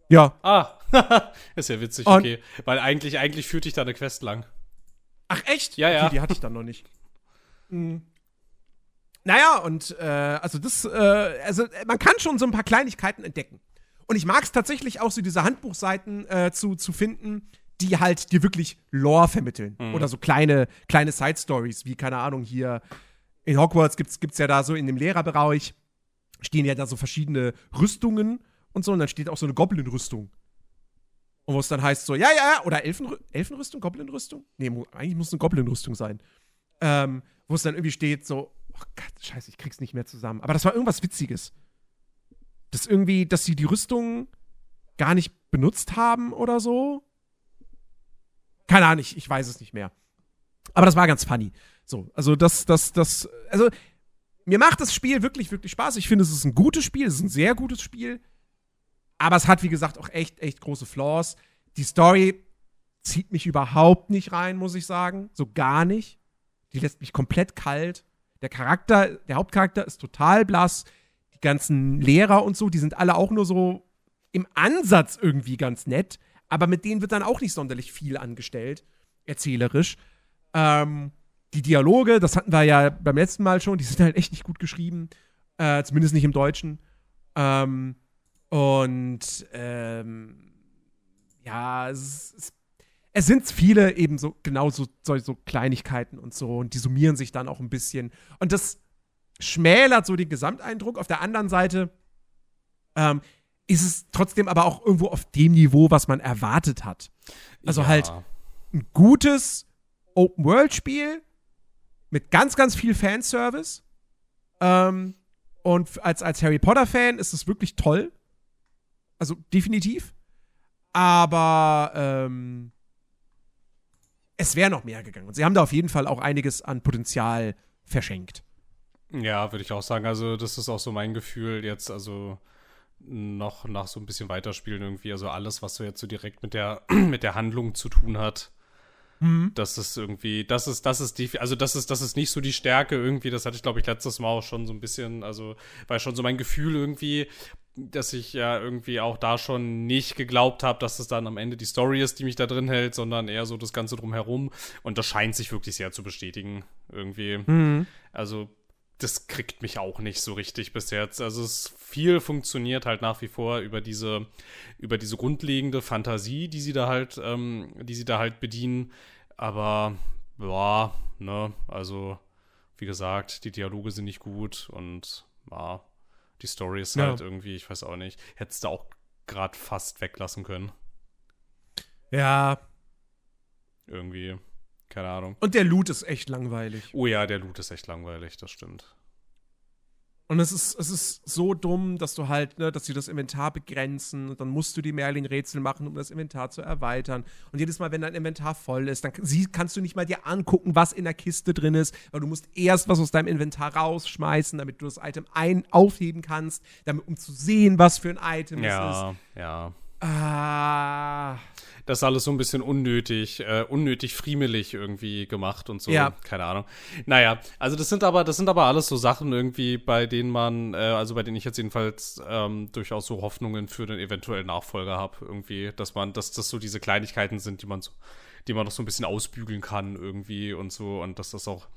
Ja. Ah, ist ja witzig, Und- okay. Weil eigentlich, eigentlich führt dich da eine Quest lang. Ach, echt? Ja, ja. Okay, die hatte ich dann noch nicht. Mhm. Naja, und äh, also das, äh, also äh, man kann schon so ein paar Kleinigkeiten entdecken. Und ich mag es tatsächlich auch so, diese Handbuchseiten äh, zu, zu finden, die halt dir wirklich Lore vermitteln. Oder so kleine, kleine Side-Stories, wie, keine Ahnung, hier in Hogwarts gibt's, gibt's ja da so in dem Lehrerbereich, stehen ja da so verschiedene Rüstungen und so, und dann steht auch so eine Goblin-Rüstung. Und wo es dann heißt so, ja, ja, ja, oder Elfen, Elfenrüstung, Goblin-Rüstung? Nee, eigentlich muss es eine Goblin-Rüstung sein. Ähm, wo es dann irgendwie steht so, oh Gott, scheiße, ich krieg's nicht mehr zusammen. Aber das war irgendwas Witziges. Das irgendwie, dass sie die Rüstung gar nicht benutzt haben oder so. Keine Ahnung, ich, ich weiß es nicht mehr. Aber das war ganz funny. So, also das, das, das, also mir macht das Spiel wirklich, wirklich Spaß. Ich finde, es ist ein gutes Spiel, es ist ein sehr gutes Spiel. Aber es hat, wie gesagt, auch echt, echt große Flaws. Die Story zieht mich überhaupt nicht rein, muss ich sagen. So gar nicht. Die lässt mich komplett kalt. Der Charakter, der Hauptcharakter ist total blass. Die ganzen Lehrer und so, die sind alle auch nur so im Ansatz irgendwie ganz nett. Aber mit denen wird dann auch nicht sonderlich viel angestellt, erzählerisch. Ähm, die Dialoge, das hatten wir ja beim letzten Mal schon, die sind halt echt nicht gut geschrieben. Äh, zumindest nicht im Deutschen. Ähm, und ähm, ja, es, es, es, sind viele eben so genau so, so, so, Kleinigkeiten und so und die summieren sich dann auch ein bisschen. Und das schmälert so den Gesamteindruck. Auf der anderen Seite ähm, ist es trotzdem aber auch irgendwo auf dem Niveau, was man erwartet hat. Also ja. halt ein gutes Open-World-Spiel mit ganz, ganz viel Fanservice. Ähm, und als, als Harry Potter-Fan ist es wirklich toll. Also definitiv. Aber ähm, es wäre noch mehr gegangen. Und sie haben da auf jeden Fall auch einiges an Potenzial verschenkt. Ja, würde ich auch sagen. Also, das ist auch so mein Gefühl jetzt, also noch nach so ein bisschen weiterspielen irgendwie. Also alles, was so jetzt so direkt mit der, mit der Handlung zu tun hat. Mhm. Das ist irgendwie, das ist, das ist die, also das ist, das ist nicht so die Stärke irgendwie. Das hatte ich, glaube ich, letztes Mal auch schon so ein bisschen, also war schon so mein Gefühl irgendwie, dass ich ja irgendwie auch da schon nicht geglaubt habe, dass es dann am Ende die Story ist, die mich da drin hält, sondern eher so das Ganze drumherum. Und das scheint sich wirklich sehr zu bestätigen, irgendwie. Mhm. Also, das kriegt mich auch nicht so richtig bis jetzt. Also, es viel funktioniert halt nach wie vor über diese, über diese grundlegende Fantasie, die sie da halt, ähm, die sie da halt bedienen. Aber, ja, ne, also, wie gesagt, die Dialoge sind nicht gut und, ja die Story ist ja. halt irgendwie, ich weiß auch nicht, hättest du auch gerade fast weglassen können. Ja. Irgendwie, keine Ahnung. Und der Loot ist echt langweilig. Oh ja, der Loot ist echt langweilig, das stimmt. Und es ist, es ist so dumm, dass du halt, ne, dass sie das Inventar begrenzen und dann musst du die Merlin-Rätsel machen, um das Inventar zu erweitern. Und jedes Mal, wenn dein Inventar voll ist, dann sie, kannst du nicht mal dir angucken, was in der Kiste drin ist, weil du musst erst was aus deinem Inventar rausschmeißen, damit du das Item ein aufheben kannst, damit, um zu sehen, was für ein Item ja, es ist. Ja, ja. Ah das ist alles so ein bisschen unnötig, äh, unnötig friemelig irgendwie gemacht und so. Ja. Keine Ahnung. Naja, also das sind aber, das sind aber alles so Sachen irgendwie, bei denen man, äh, also bei denen ich jetzt jedenfalls ähm, durchaus so Hoffnungen für den eventuellen Nachfolger habe, irgendwie, dass man, dass das so diese Kleinigkeiten sind, die man so die man noch so ein bisschen ausbügeln kann irgendwie und so. Und dass das auch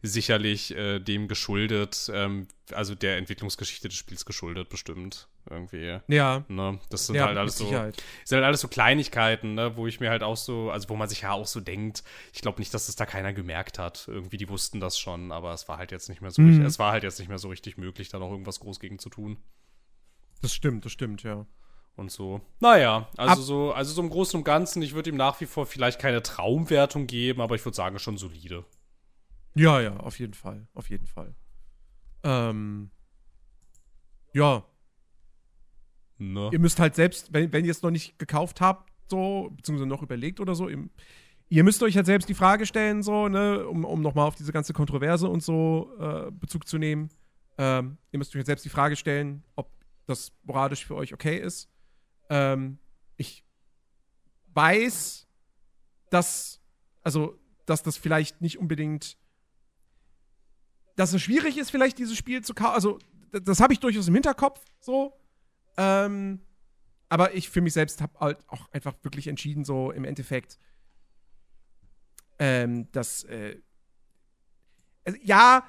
sicherlich äh, dem geschuldet, ähm, also der Entwicklungsgeschichte des Spiels geschuldet, bestimmt. Irgendwie. Ja. Ne? Das sind ja, halt alles so. Sind halt alles so Kleinigkeiten, ne? wo ich mir halt auch so, also wo man sich ja auch so denkt, ich glaube nicht, dass es da keiner gemerkt hat. Irgendwie, die wussten das schon, aber es war halt jetzt nicht mehr so mhm. richtig, es war halt jetzt nicht mehr so richtig möglich, da noch irgendwas groß gegen zu tun. Das stimmt, das stimmt, ja und so. Naja, also Ab so, also so im Großen und Ganzen, ich würde ihm nach wie vor vielleicht keine Traumwertung geben, aber ich würde sagen, schon solide. Ja, ja, auf jeden Fall. Auf jeden Fall. Ähm, ja. Ne? Ihr müsst halt selbst, wenn, wenn ihr es noch nicht gekauft habt, so, beziehungsweise noch überlegt oder so, ihr müsst euch halt selbst die Frage stellen, so, ne, um, um nochmal auf diese ganze Kontroverse und so äh, Bezug zu nehmen. Ähm, ihr müsst euch halt selbst die Frage stellen, ob das moralisch für euch okay ist. Ähm, ich weiß, dass, also, dass das vielleicht nicht unbedingt, dass es schwierig ist, vielleicht dieses Spiel zu kaufen. Also, das, das habe ich durchaus im Hinterkopf, so. Ähm, aber ich für mich selbst habe halt auch einfach wirklich entschieden, so im Endeffekt, ähm, dass, äh, also, ja,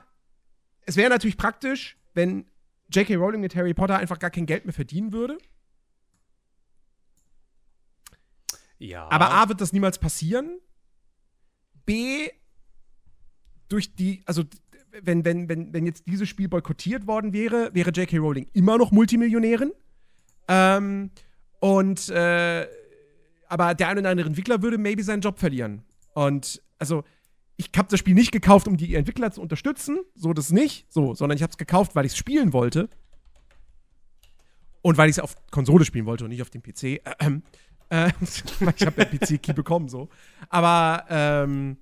es wäre natürlich praktisch, wenn J.K. Rowling mit Harry Potter einfach gar kein Geld mehr verdienen würde. Ja. Aber A, wird das niemals passieren. B, durch die, also wenn, wenn, wenn, wenn jetzt dieses Spiel boykottiert worden wäre, wäre J.K. Rowling immer noch Multimillionärin. Ähm, und äh, aber der ein oder andere Entwickler würde maybe seinen Job verlieren. Und also, ich habe das Spiel nicht gekauft, um die Entwickler zu unterstützen, so das nicht, so, sondern ich habe es gekauft, weil ich es spielen wollte. Und weil ich es auf Konsole spielen wollte und nicht auf dem PC. Äh, äh, äh, ich habe ja PC-Key bekommen, so. Aber ähm,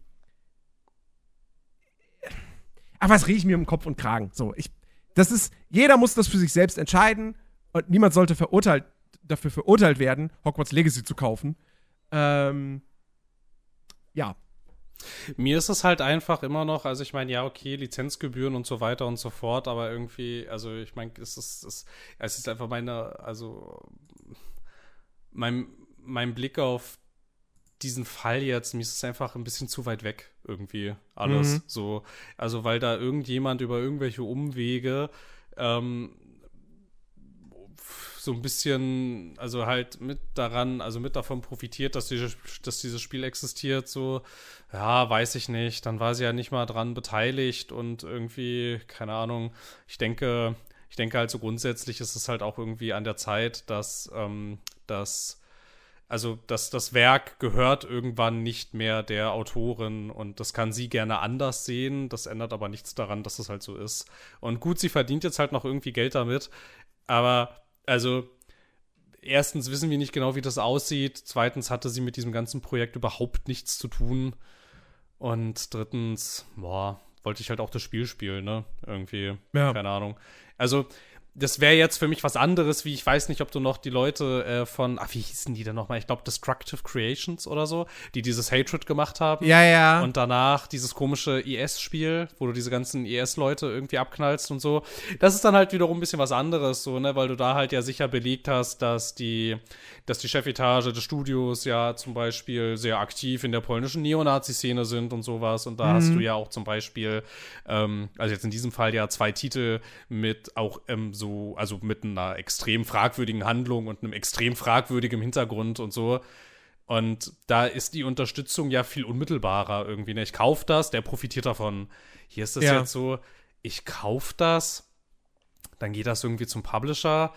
ach, was rieche ich mir im Kopf und Kragen? So, ich, das ist, jeder muss das für sich selbst entscheiden und niemand sollte verurteilt, dafür verurteilt werden, Hogwarts Legacy zu kaufen. Ähm, ja. Mir ist es halt einfach immer noch, also ich meine, ja, okay, Lizenzgebühren und so weiter und so fort, aber irgendwie, also ich meine, es ist, es, es ist einfach meine, also mein, mein Blick auf diesen Fall jetzt, mir ist es einfach ein bisschen zu weit weg, irgendwie alles. Mhm. So, also weil da irgendjemand über irgendwelche Umwege ähm, so ein bisschen, also halt mit daran, also mit davon profitiert, dass, diese, dass dieses Spiel existiert, so, ja, weiß ich nicht. Dann war sie ja nicht mal dran beteiligt und irgendwie, keine Ahnung, ich denke, ich denke halt so grundsätzlich ist es halt auch irgendwie an der Zeit, dass, ähm, dass also das, das Werk gehört irgendwann nicht mehr der Autorin und das kann sie gerne anders sehen. Das ändert aber nichts daran, dass es halt so ist. Und gut, sie verdient jetzt halt noch irgendwie Geld damit, aber also erstens wissen wir nicht genau, wie das aussieht. Zweitens hatte sie mit diesem ganzen Projekt überhaupt nichts zu tun. Und drittens, boah, wollte ich halt auch das Spiel spielen, ne? Irgendwie. Ja. Keine Ahnung. Also, das wäre jetzt für mich was anderes, wie ich weiß nicht, ob du noch die Leute äh, von, ach, wie hießen die denn nochmal? Ich glaube, Destructive Creations oder so, die dieses Hatred gemacht haben. Ja, ja. Und danach dieses komische IS-Spiel, wo du diese ganzen IS-Leute irgendwie abknallst und so. Das ist dann halt wiederum ein bisschen was anderes, so, ne, weil du da halt ja sicher belegt hast, dass die, dass die Chefetage des Studios ja zum Beispiel sehr aktiv in der polnischen Neonazi-Szene sind und sowas. Und da mhm. hast du ja auch zum Beispiel, ähm, also jetzt in diesem Fall ja zwei Titel mit auch ähm, so so, also mit einer extrem fragwürdigen Handlung und einem extrem fragwürdigen Hintergrund und so. Und da ist die Unterstützung ja viel unmittelbarer irgendwie. Ne? Ich kaufe das, der profitiert davon. Hier ist das ja. jetzt so, ich kaufe das, dann geht das irgendwie zum Publisher.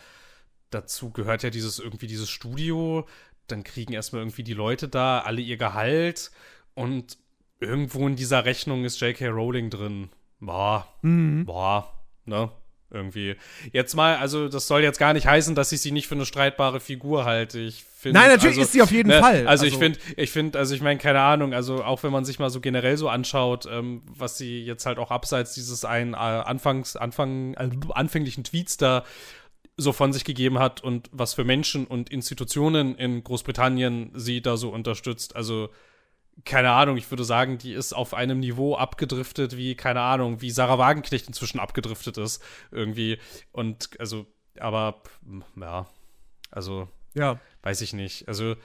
Dazu gehört ja dieses irgendwie dieses Studio. Dann kriegen erstmal irgendwie die Leute da alle ihr Gehalt. Und irgendwo in dieser Rechnung ist J.K. Rowling drin. Boah, mhm. boah, ne? Irgendwie. Jetzt mal, also das soll jetzt gar nicht heißen, dass ich sie nicht für eine streitbare Figur halte. Ich finde. Nein, natürlich also, ist sie auf jeden ne, Fall. Also, also ich finde, ich finde, also ich meine, keine Ahnung, also auch wenn man sich mal so generell so anschaut, ähm, was sie jetzt halt auch abseits dieses einen äh, Anfangs, Anfang, äh, anfänglichen Tweets da so von sich gegeben hat und was für Menschen und Institutionen in Großbritannien sie da so unterstützt. Also keine Ahnung, ich würde sagen, die ist auf einem Niveau abgedriftet, wie, keine Ahnung, wie Sarah Wagenknecht inzwischen abgedriftet ist. Irgendwie. Und, also, aber, ja, also, ja. weiß ich nicht. Also,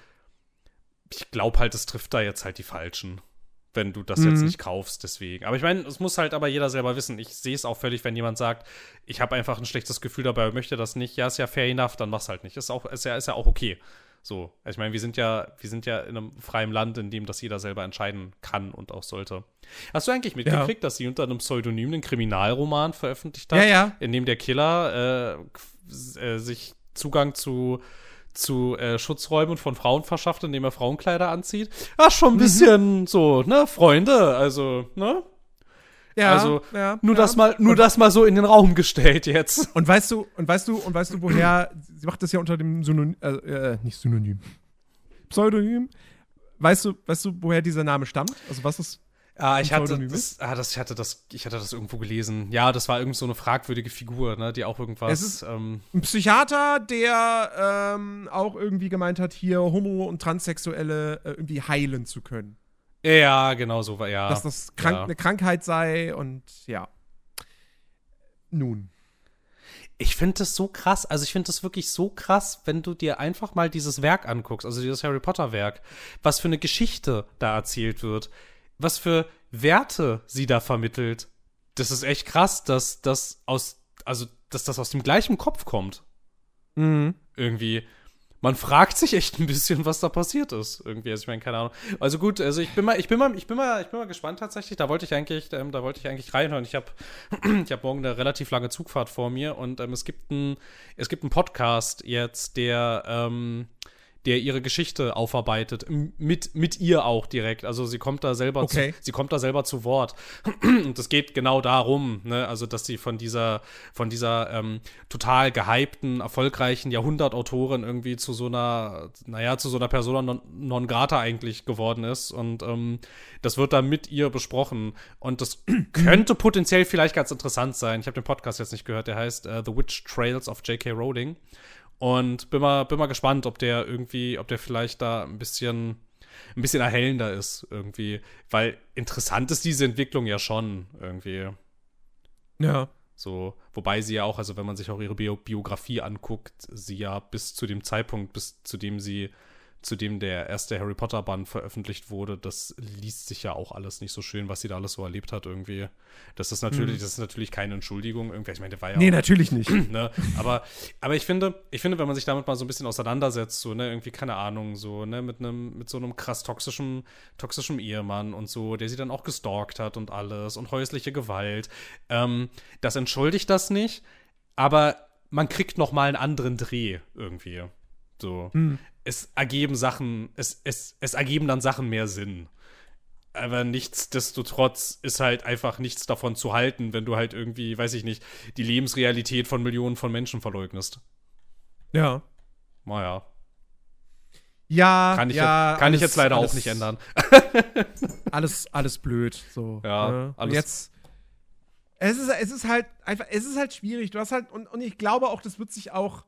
ich glaube halt, es trifft da jetzt halt die Falschen, wenn du das mhm. jetzt nicht kaufst, deswegen. Aber ich meine, es muss halt aber jeder selber wissen. Ich sehe es auch völlig, wenn jemand sagt, ich habe einfach ein schlechtes Gefühl dabei, möchte das nicht. Ja, ist ja fair enough, dann mach's halt nicht. Ist, auch, ist, ja, ist ja auch okay. So, ich meine, wir sind ja, wir sind ja in einem freien Land, in dem das jeder selber entscheiden kann und auch sollte. Hast du eigentlich mitgekriegt, ja. dass sie unter einem Pseudonym einen Kriminalroman veröffentlicht hat, ja, ja. in dem der Killer äh, äh, sich Zugang zu zu äh, Schutzräumen von Frauen verschafft, indem er Frauenkleider anzieht. Ja, schon ein mhm. bisschen mhm. so, ne, Freunde, also, ne? Ja, also ja, nur ja. das mal, nur und, das mal so in den Raum gestellt jetzt. Und weißt du, und weißt du, und weißt du, woher? sie macht das ja unter dem Synonym, äh, äh, nicht Synonym, Pseudonym. Weißt du, weißt du, woher dieser Name stammt? Also was ist? Ah, ich hatte das, ah, das, ich hatte das, ich hatte das irgendwo gelesen. Ja, das war irgend so eine fragwürdige Figur, ne, die auch irgendwas. Es ist ähm, ein Psychiater, der ähm, auch irgendwie gemeint hat, hier Homo- und Transsexuelle äh, irgendwie heilen zu können. Ja, genau so war ja. Dass das krank, ja. eine Krankheit sei und ja. Nun. Ich finde das so krass, also ich finde das wirklich so krass, wenn du dir einfach mal dieses Werk anguckst, also dieses Harry Potter Werk, was für eine Geschichte da erzählt wird, was für Werte sie da vermittelt. Das ist echt krass, dass das aus, also dass das aus dem gleichen Kopf kommt. Mhm. Irgendwie man fragt sich echt ein bisschen, was da passiert ist. Irgendwie, also ich meine, keine Ahnung. Also gut, also ich bin mal, ich bin mal, ich bin mal, ich bin mal gespannt tatsächlich. Da wollte ich eigentlich, ähm, da wollte ich eigentlich reinhören. Ich habe, ich habe morgen eine relativ lange Zugfahrt vor mir und ähm, es gibt ein, es gibt einen Podcast jetzt, der ähm, der ihre Geschichte aufarbeitet, mit, mit ihr auch direkt. Also sie kommt da selber okay. zu, sie kommt da selber zu Wort. Und es geht genau darum, ne, also dass sie von dieser, von dieser ähm, total gehypten, erfolgreichen Jahrhundertautorin irgendwie zu so einer, naja, zu so einer Persona non, non grata eigentlich geworden ist. Und ähm, das wird dann mit ihr besprochen. Und das könnte potenziell vielleicht ganz interessant sein. Ich habe den Podcast jetzt nicht gehört, der heißt uh, The Witch Trails of J.K. Rowling. Und bin mal, bin mal gespannt, ob der irgendwie, ob der vielleicht da ein bisschen, ein bisschen erhellender ist, irgendwie. Weil interessant ist diese Entwicklung ja schon, irgendwie. Ja. So, wobei sie ja auch, also wenn man sich auch ihre Bio Biografie anguckt, sie ja bis zu dem Zeitpunkt, bis zu dem sie zu dem der erste Harry Potter Band veröffentlicht wurde, das liest sich ja auch alles nicht so schön, was sie da alles so erlebt hat irgendwie. Das ist natürlich, mhm. das ist natürlich keine Entschuldigung irgendwie. Ich meine, der war ja Nee, auch, natürlich nicht. Ne? Aber, aber ich finde, ich finde, wenn man sich damit mal so ein bisschen auseinandersetzt, so, ne, irgendwie, keine Ahnung, so, ne, mit einem, mit so einem krass toxischen, toxischen Ehemann und so, der sie dann auch gestalkt hat und alles und häusliche Gewalt, ähm, das entschuldigt das nicht, aber man kriegt noch mal einen anderen Dreh irgendwie. So. Hm es ergeben Sachen, es, es, es ergeben dann Sachen mehr Sinn. Aber nichtsdestotrotz ist halt einfach nichts davon zu halten, wenn du halt irgendwie, weiß ich nicht, die Lebensrealität von Millionen von Menschen verleugnest. Ja. Naja. Ja, kann ich, ja, jetzt, kann alles, ich jetzt leider alles, auch nicht ändern. alles, alles blöd. So. Ja, ne? alles. Und jetzt. Es ist, es ist halt einfach, es ist halt schwierig. Du hast halt, und, und ich glaube auch, das wird sich auch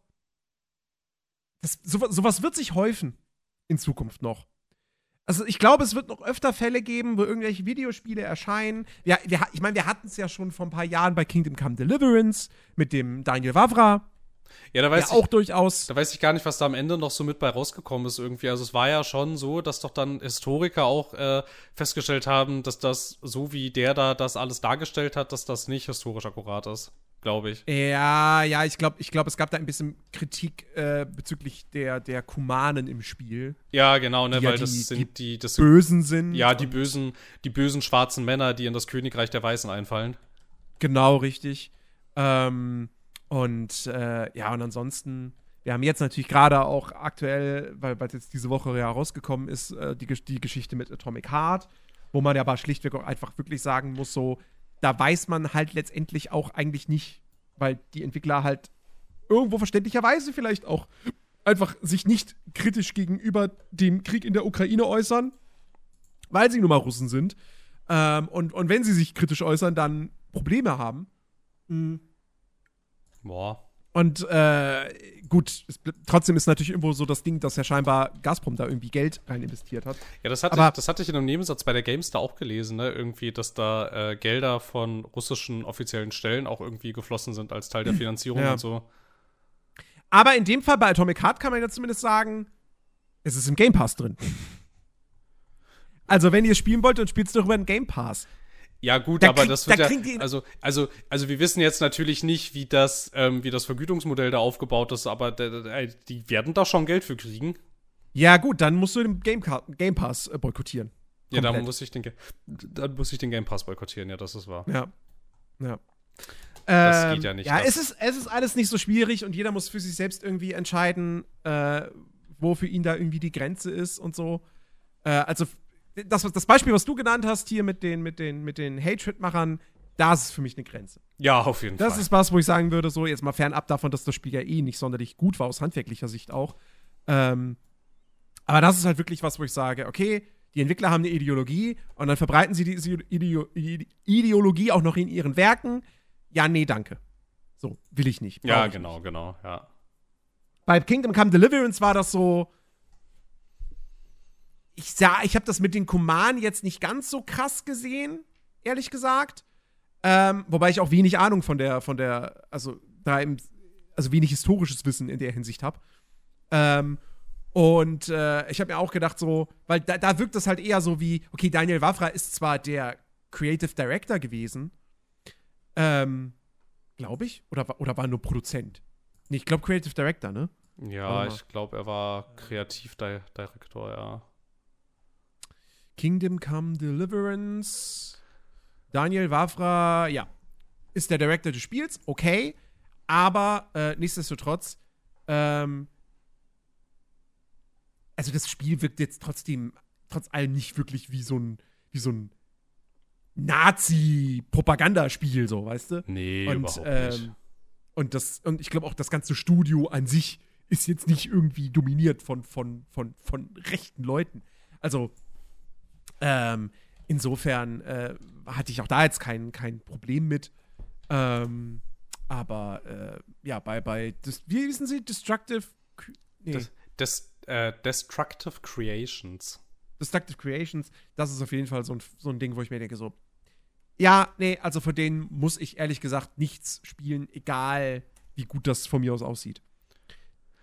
das, sowas, sowas wird sich häufen in Zukunft noch. Also ich glaube, es wird noch öfter Fälle geben, wo irgendwelche Videospiele erscheinen. Ja, wir, ich meine, wir hatten es ja schon vor ein paar Jahren bei Kingdom Come Deliverance mit dem Daniel Wavra. Ja, da weiß ja, ich, auch durchaus. Da weiß ich gar nicht, was da am Ende noch so mit bei rausgekommen ist irgendwie. Also es war ja schon so, dass doch dann Historiker auch äh, festgestellt haben, dass das, so wie der da das alles dargestellt hat, dass das nicht historisch akkurat ist glaube ich. Ja, ja, ich glaube, ich glaub, es gab da ein bisschen Kritik äh, bezüglich der, der Kumanen im Spiel. Ja, genau, ne, weil ja die, das sind die, das sind, Bösen sind. Ja, die bösen, die bösen schwarzen Männer, die in das Königreich der Weißen einfallen. Genau, richtig. Ähm, und äh, ja, und ansonsten, wir haben jetzt natürlich gerade auch aktuell, weil es jetzt diese Woche ja rausgekommen ist, äh, die, die Geschichte mit Atomic Heart, wo man ja aber schlichtweg auch einfach wirklich sagen muss, so, da weiß man halt letztendlich auch eigentlich nicht, weil die Entwickler halt irgendwo verständlicherweise vielleicht auch einfach sich nicht kritisch gegenüber dem Krieg in der Ukraine äußern, weil sie nun mal Russen sind. Ähm, und, und wenn sie sich kritisch äußern, dann Probleme haben. Mhm. Boah. Und äh, gut, es, trotzdem ist natürlich irgendwo so das Ding, dass ja scheinbar Gazprom da irgendwie Geld rein investiert hat. Ja, das hatte, Aber, ich, das hatte ich in einem Nebensatz bei der Gamestar auch gelesen, ne? Irgendwie, dass da äh, Gelder von russischen offiziellen Stellen auch irgendwie geflossen sind als Teil der Finanzierung ja. und so. Aber in dem Fall bei Atomic Heart kann man ja zumindest sagen, es ist im Game Pass drin. also, wenn ihr spielen wollt und spielt es darüber in Game Pass. Ja, gut, da aber krieg, das wird da ja. Also, also, also wir wissen jetzt natürlich nicht, wie das, ähm, wie das Vergütungsmodell da aufgebaut ist, aber die werden da schon Geld für kriegen. Ja, gut, dann musst du den Game, Game Pass äh, boykottieren. Ja, dann muss, ich den, dann muss ich den Game Pass boykottieren, ja, das ist wahr. Ja. Ja. Das ähm, geht ja nicht. Ja, es ist, es ist alles nicht so schwierig und jeder muss für sich selbst irgendwie entscheiden, äh, wo für ihn da irgendwie die Grenze ist und so. Äh, also das, das Beispiel, was du genannt hast hier mit den, mit den, mit den Hatred-Machern, das ist für mich eine Grenze. Ja, auf jeden das Fall. Das ist was, wo ich sagen würde, so jetzt mal fernab davon, dass das Spiel ja eh nicht sonderlich gut war, aus handwerklicher Sicht auch. Ähm, aber das ist halt wirklich was, wo ich sage, okay, die Entwickler haben eine Ideologie und dann verbreiten sie diese Ideo Ideologie auch noch in ihren Werken. Ja, nee, danke. So, will ich nicht. Ja, genau, nicht. genau, ja. Bei Kingdom Come Deliverance war das so, ich sah, ich habe das mit den Kuman jetzt nicht ganz so krass gesehen, ehrlich gesagt. Ähm, wobei ich auch wenig Ahnung von der, von der, also da im, also wenig historisches Wissen in der Hinsicht habe. Ähm, und äh, ich habe mir auch gedacht, so, weil da, da wirkt das halt eher so wie, okay, Daniel Wafra ist zwar der Creative Director gewesen, ähm, glaube ich, oder, oder war nur Produzent? Nee, ich glaube Creative Director, ne? Ja, ich glaube, er war Kreativdirektor, ja. Kingdom Come Deliverance. Daniel Wafra, ja, ist der Director des Spiels, okay. Aber äh, nichtsdestotrotz, ähm, also das Spiel wirkt jetzt trotzdem, trotz allem nicht wirklich wie so ein, wie so ein Nazi-Propagandaspiel, so, weißt du? Nee, und, überhaupt ähm, nicht. Und das, und ich glaube auch, das ganze Studio an sich ist jetzt nicht irgendwie dominiert von, von, von, von rechten Leuten. Also, ähm, insofern äh, hatte ich auch da jetzt kein, kein Problem mit. Ähm, aber äh, ja, bei, bei wie wissen Sie? Destructive nee, Des, des, äh, Destructive Creations. Destructive Creations, das ist auf jeden Fall so ein, so ein Ding, wo ich mir denke, so, ja, nee, also von denen muss ich ehrlich gesagt nichts spielen, egal wie gut das von mir aus aussieht.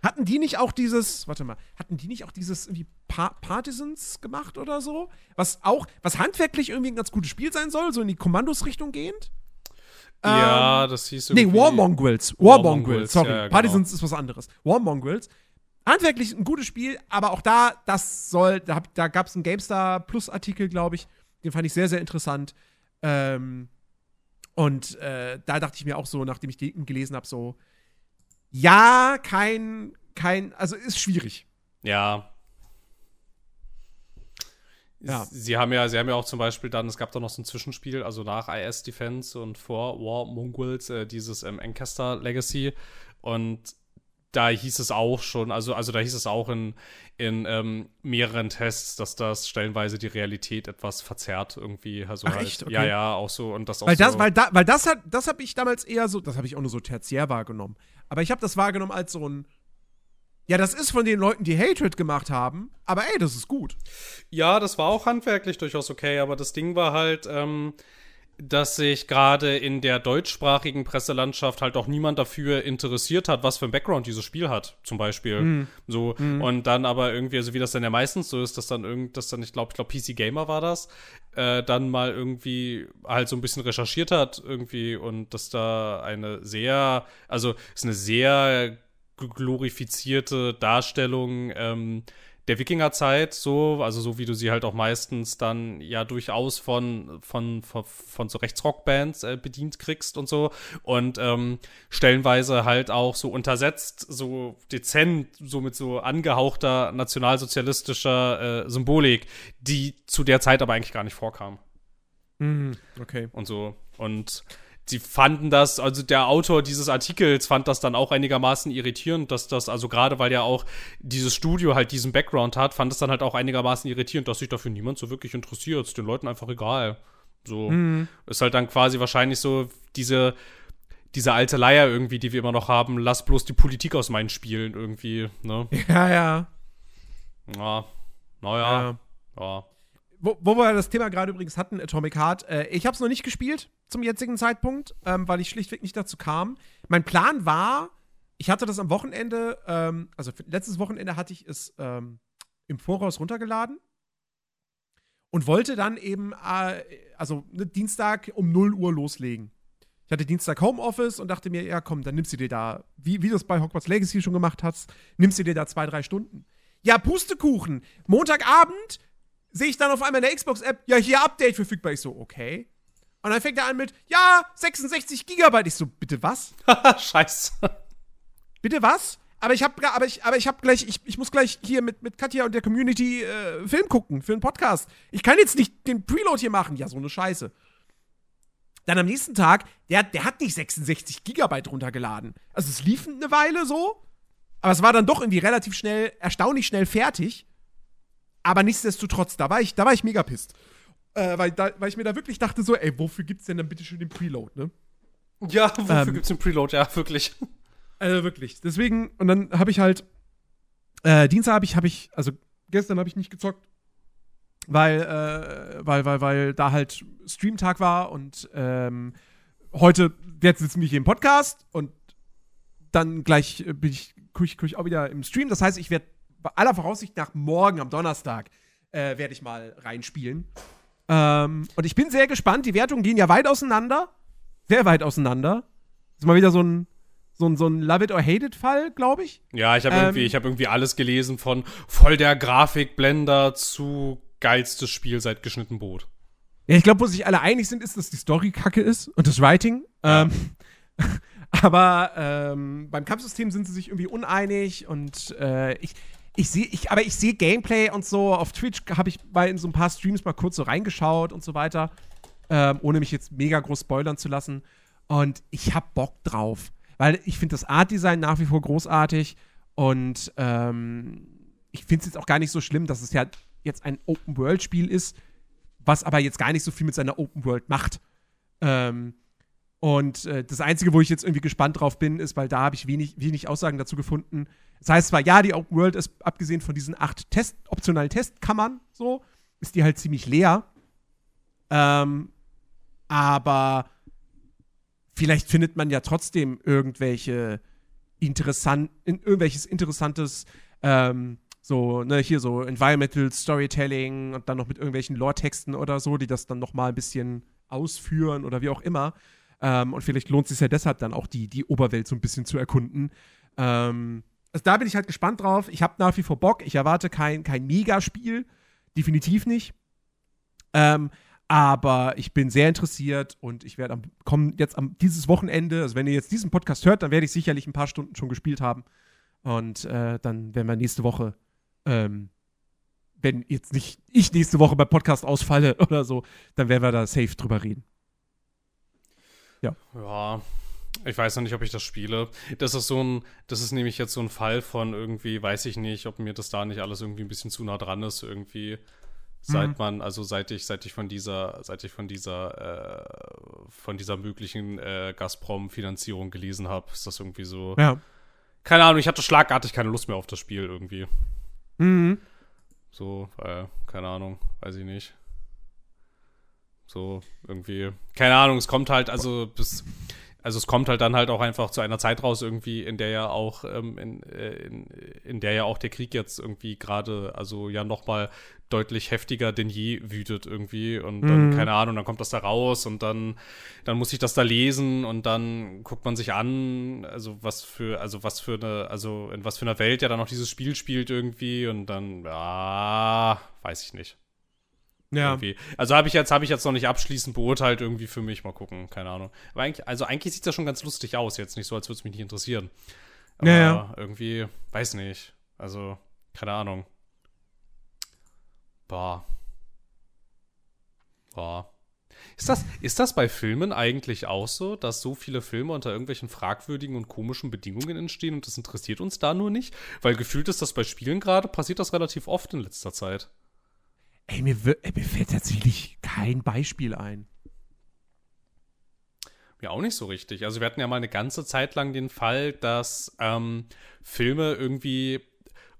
Hatten die nicht auch dieses, warte mal, hatten die nicht auch dieses irgendwie pa Partisans gemacht oder so? Was auch, was handwerklich irgendwie ein ganz gutes Spiel sein soll, so in die Kommandosrichtung gehend? ja, Ähm, das hieß Nee, irgendwie. War Mongrels. War, War Mongrels, Mongrels, sorry. ja, genau. Partisans ist was anderes. War Mongrels. Handwerklich ein gutes Spiel, aber auch da, das soll, da, da gab es einen GameStar Plus-Artikel, glaube ich. Den fand ich sehr, sehr interessant. Ähm, und äh, da dachte ich mir auch so, nachdem ich den gelesen habe, so, ja, kein, kein, also ist schwierig. Ja. Ja. Sie haben ja, sie haben ja auch zum Beispiel dann, es gab da noch so ein Zwischenspiel, also nach IS Defense und vor War Mongols, äh, dieses ähm, Ancaster Legacy. Und da hieß es auch schon, also, also da hieß es auch in, in ähm, mehreren Tests, dass das stellenweise die Realität etwas verzerrt irgendwie. Also Ach, halt, echt? Okay. Ja, ja, auch so. Und das auch Weil das, so, weil da, weil das hat, das habe ich damals eher so, das habe ich auch nur so tertiär wahrgenommen. Aber ich habe das wahrgenommen als so ein, ja, das ist von den Leuten, die Hatred gemacht haben, aber ey, das ist gut. Ja, das war auch handwerklich durchaus okay, aber das Ding war halt, ähm, dass sich gerade in der deutschsprachigen Presselandschaft halt auch niemand dafür interessiert hat, was für ein Background dieses Spiel hat, zum Beispiel. So, und dann aber irgendwie, also wie das dann ja meistens so ist, dass dann irgend, dass dann, ich glaube, ich glaube, PC Gamer war das, äh, dann mal irgendwie halt so ein bisschen recherchiert hat, irgendwie, und dass da eine sehr, also ist eine sehr glorifizierte Darstellung ähm, der Wikingerzeit, so, also so wie du sie halt auch meistens dann ja durchaus von, von, von, von so Rechtsrockbands äh, bedient kriegst und so. Und ähm, stellenweise halt auch so untersetzt, so dezent, so mit so angehauchter nationalsozialistischer äh, Symbolik, die zu der Zeit aber eigentlich gar nicht vorkam Okay. und so. Und sie fanden das, also der Autor dieses Artikels fand das dann auch einigermaßen irritierend, dass das, also gerade weil ja auch dieses Studio halt diesen Background hat, fand es dann halt auch einigermaßen irritierend, dass sich dafür niemand so wirklich interessiert. Ist den Leuten einfach egal. So. Ist halt dann quasi wahrscheinlich so diese, diese alte Leier irgendwie, die wir immer noch haben, lass bloß die Politik aus meinen Spielen irgendwie, ne? Ja, ja. Ja. Naja. ja. Ja. Wo, wo wir das Thema gerade übrigens hatten, Atomic Heart, äh, ich habe es noch nicht gespielt zum jetzigen Zeitpunkt, ähm, weil ich schlichtweg nicht dazu kam. Mein Plan war, ich hatte das am Wochenende, ähm, also letztes Wochenende hatte ich es ähm, im Voraus runtergeladen und wollte dann eben, äh, also ne, Dienstag um 0 Uhr loslegen. Ich hatte Dienstag Homeoffice und dachte mir, ja komm, dann nimmst du dir da, wie, wie du es bei Hogwarts Legacy schon gemacht hast, nimmst du dir da zwei, drei Stunden. Ja, Pustekuchen. Montagabend sehe ich dann auf einmal in der Xbox-App, ja, hier Update verfügbar. Ich so, okay. Und dann fängt er an mit, ja, 66 Gigabyte. Ich so, bitte was? Scheiße. Bitte was? Aber ich habe aber ich aber ich habe gleich ich, ich muss gleich hier mit mit Katja und der Community äh, Film gucken für einen Podcast. Ich kann jetzt nicht den Preload hier machen. Ja, so eine Scheiße. Dann am nächsten Tag, der der hat nicht 66 Gigabyte runtergeladen. Also es lief eine Weile so, aber es war dann doch irgendwie relativ schnell, erstaunlich schnell fertig. Aber nichtsdestotrotz, da war ich, da war ich mega pisst. Äh, weil, da, weil ich mir da wirklich dachte so, ey, wofür gibt's denn dann bitte schon den Preload, ne? Ja, wofür Ähm. gibt's den Preload? Ja, wirklich. Also wirklich. Deswegen, und dann habe ich halt, äh, Dienstag habe ich, habe ich, also gestern habe ich nicht gezockt, weil, äh, weil, weil, weil da halt Streamtag war und ähm, heute, jetzt sitzen wir hier im Podcast und dann gleich äh, bin ich, gucke ich, guck ich auch wieder im Stream. Das heißt, ich werde bei aller Voraussicht nach morgen am Donnerstag äh, werde ich mal reinspielen. Ähm, und ich bin sehr gespannt. Die Wertungen gehen ja weit auseinander. Sehr weit auseinander. ist mal wieder so ein, so ein, so ein Love It or Hate It Fall, glaube ich. Ja, ich habe Ähm, irgendwie, ich habe irgendwie alles gelesen von voll der Grafikblender zu geilstes Spiel seit geschnitten Brot. Ja, ich glaube, wo sich alle einig sind, ist, dass die Story kacke ist und das Writing. Ähm, aber ähm, beim Kampfsystem sind sie sich irgendwie uneinig und äh, ich, ich sehe, ich, aber ich sehe Gameplay und so. Auf Twitch habe ich mal in so ein paar Streams mal kurz so reingeschaut und so weiter. Ähm, ohne mich jetzt mega groß spoilern zu lassen. Und ich habe Bock drauf. Weil ich finde das Art-Design nach wie vor großartig. Und ähm, ich finde es jetzt auch gar nicht so schlimm, dass es ja jetzt ein Open-World-Spiel ist, was aber jetzt gar nicht so viel mit seiner Open-World macht. Ähm, und äh, das Einzige, wo ich jetzt irgendwie gespannt drauf bin, ist, weil da habe ich wenig, wenig Aussagen dazu gefunden. Das heißt zwar, ja, die Open World ist, abgesehen von diesen acht Test, optionalen Testkammern, so, ist die halt ziemlich leer. Ähm, aber vielleicht findet man ja trotzdem irgendwelche interessant, in, irgendwelches interessantes, ähm, so, ne, hier so Environmental Storytelling und dann noch mit irgendwelchen Lore-Texten oder so, die das dann noch mal ein bisschen ausführen oder wie auch immer. Ähm, und vielleicht lohnt es sich ja deshalb dann auch, die, die Oberwelt so ein bisschen zu erkunden. Ähm, also da bin ich halt gespannt drauf. Ich habe nach wie vor Bock. Ich erwarte kein, kein Megaspiel. Definitiv nicht. Ähm, aber ich bin sehr interessiert und ich werde kommen jetzt am dieses Wochenende, also wenn ihr jetzt diesen Podcast hört, dann werde ich sicherlich ein paar Stunden schon gespielt haben. Und äh, dann werden wir nächste Woche, ähm, wenn jetzt nicht ich nächste Woche beim Podcast ausfalle oder so, dann werden wir da safe drüber reden. Ja. Ja. Ich weiß noch nicht, ob ich das spiele. Das ist so ein, das ist nämlich jetzt so ein Fall von irgendwie, weiß ich nicht, ob mir das da nicht alles irgendwie ein bisschen zu nah dran ist, irgendwie. Seit mhm. man, also seit ich, seit ich von dieser, seit ich von dieser, äh, von dieser möglichen äh, Gazprom-Finanzierung gelesen habe, ist das irgendwie so. Ja. Keine Ahnung, ich hatte schlagartig keine Lust mehr auf das Spiel irgendwie. Mhm. So, äh, keine Ahnung, weiß ich nicht. So, irgendwie, keine Ahnung, es kommt halt, also bis, also es kommt halt dann halt auch einfach zu einer Zeit raus irgendwie, in der ja auch, ähm, in, äh, in, in, der ja auch der Krieg jetzt irgendwie gerade, also ja nochmal deutlich heftiger denn je wütet irgendwie und dann, mhm. keine Ahnung, dann kommt das da raus und dann, dann muss ich das da lesen und dann guckt man sich an, also was für, also was für eine, also in was für einer Welt ja dann auch dieses Spiel spielt irgendwie und dann, ja, weiß ich nicht. Ja. Irgendwie. Also habe ich jetzt habe ich jetzt noch nicht abschließend beurteilt irgendwie für mich mal gucken, keine Ahnung. Aber eigentlich, also eigentlich sieht das schon ganz lustig aus jetzt nicht so, als würde es mich nicht interessieren. Aber ja, ja. irgendwie weiß nicht. Also keine Ahnung. Boah. Boah. Ist das, ist das bei Filmen eigentlich auch so, dass so viele Filme unter irgendwelchen fragwürdigen und komischen Bedingungen entstehen und das interessiert uns da nur nicht? Weil gefühlt ist das bei Spielen gerade, passiert das relativ oft in letzter Zeit. Ey, mir, ey, mir fällt tatsächlich kein Beispiel ein. Mir auch nicht so richtig. Also wir hatten ja mal eine ganze Zeit lang den Fall, dass ähm, Filme irgendwie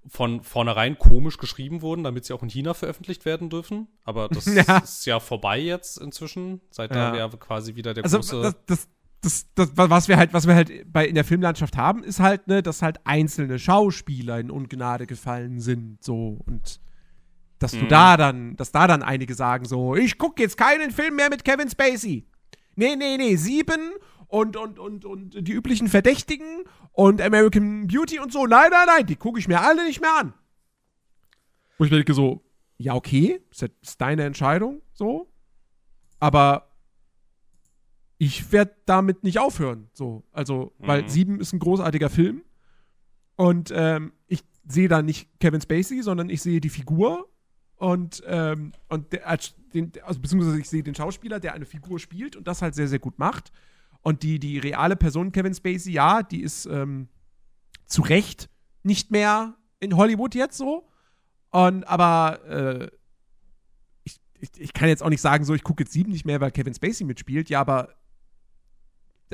von vornherein komisch geschrieben wurden, damit sie auch in China veröffentlicht werden dürfen. Aber das ja. ist ja vorbei jetzt inzwischen, seit ja. da ja quasi wieder der also, große. Das, das, das, das, was wir halt, was wir halt bei in der Filmlandschaft haben, ist halt, ne, dass halt einzelne Schauspieler in Ungnade gefallen sind, so und dass du mhm. da dann, dass da dann einige sagen so, ich gucke jetzt keinen Film mehr mit Kevin Spacey. Nee, nee, nee, sieben und, und, und, und die üblichen Verdächtigen und American Beauty und so. Nein, nein, nein, die gucke ich mir alle nicht mehr an. Wo ich mir denke so, ja, okay, ist, ist deine Entscheidung, so. Aber ich werde damit nicht aufhören, so. Also, weil mhm. sieben ist ein großartiger Film. Und ähm, ich sehe da nicht Kevin Spacey, sondern ich sehe die Figur und, ähm, und der, den, also beziehungsweise ich sehe den Schauspieler, der eine Figur spielt und das halt sehr, sehr gut macht. Und die, die reale Person Kevin Spacey, ja, die ist ähm, zu Recht nicht mehr in Hollywood jetzt so. Und, aber äh, ich, ich, ich, kann jetzt auch nicht sagen, so, ich gucke jetzt sieben nicht mehr, weil Kevin Spacey mitspielt. Ja, aber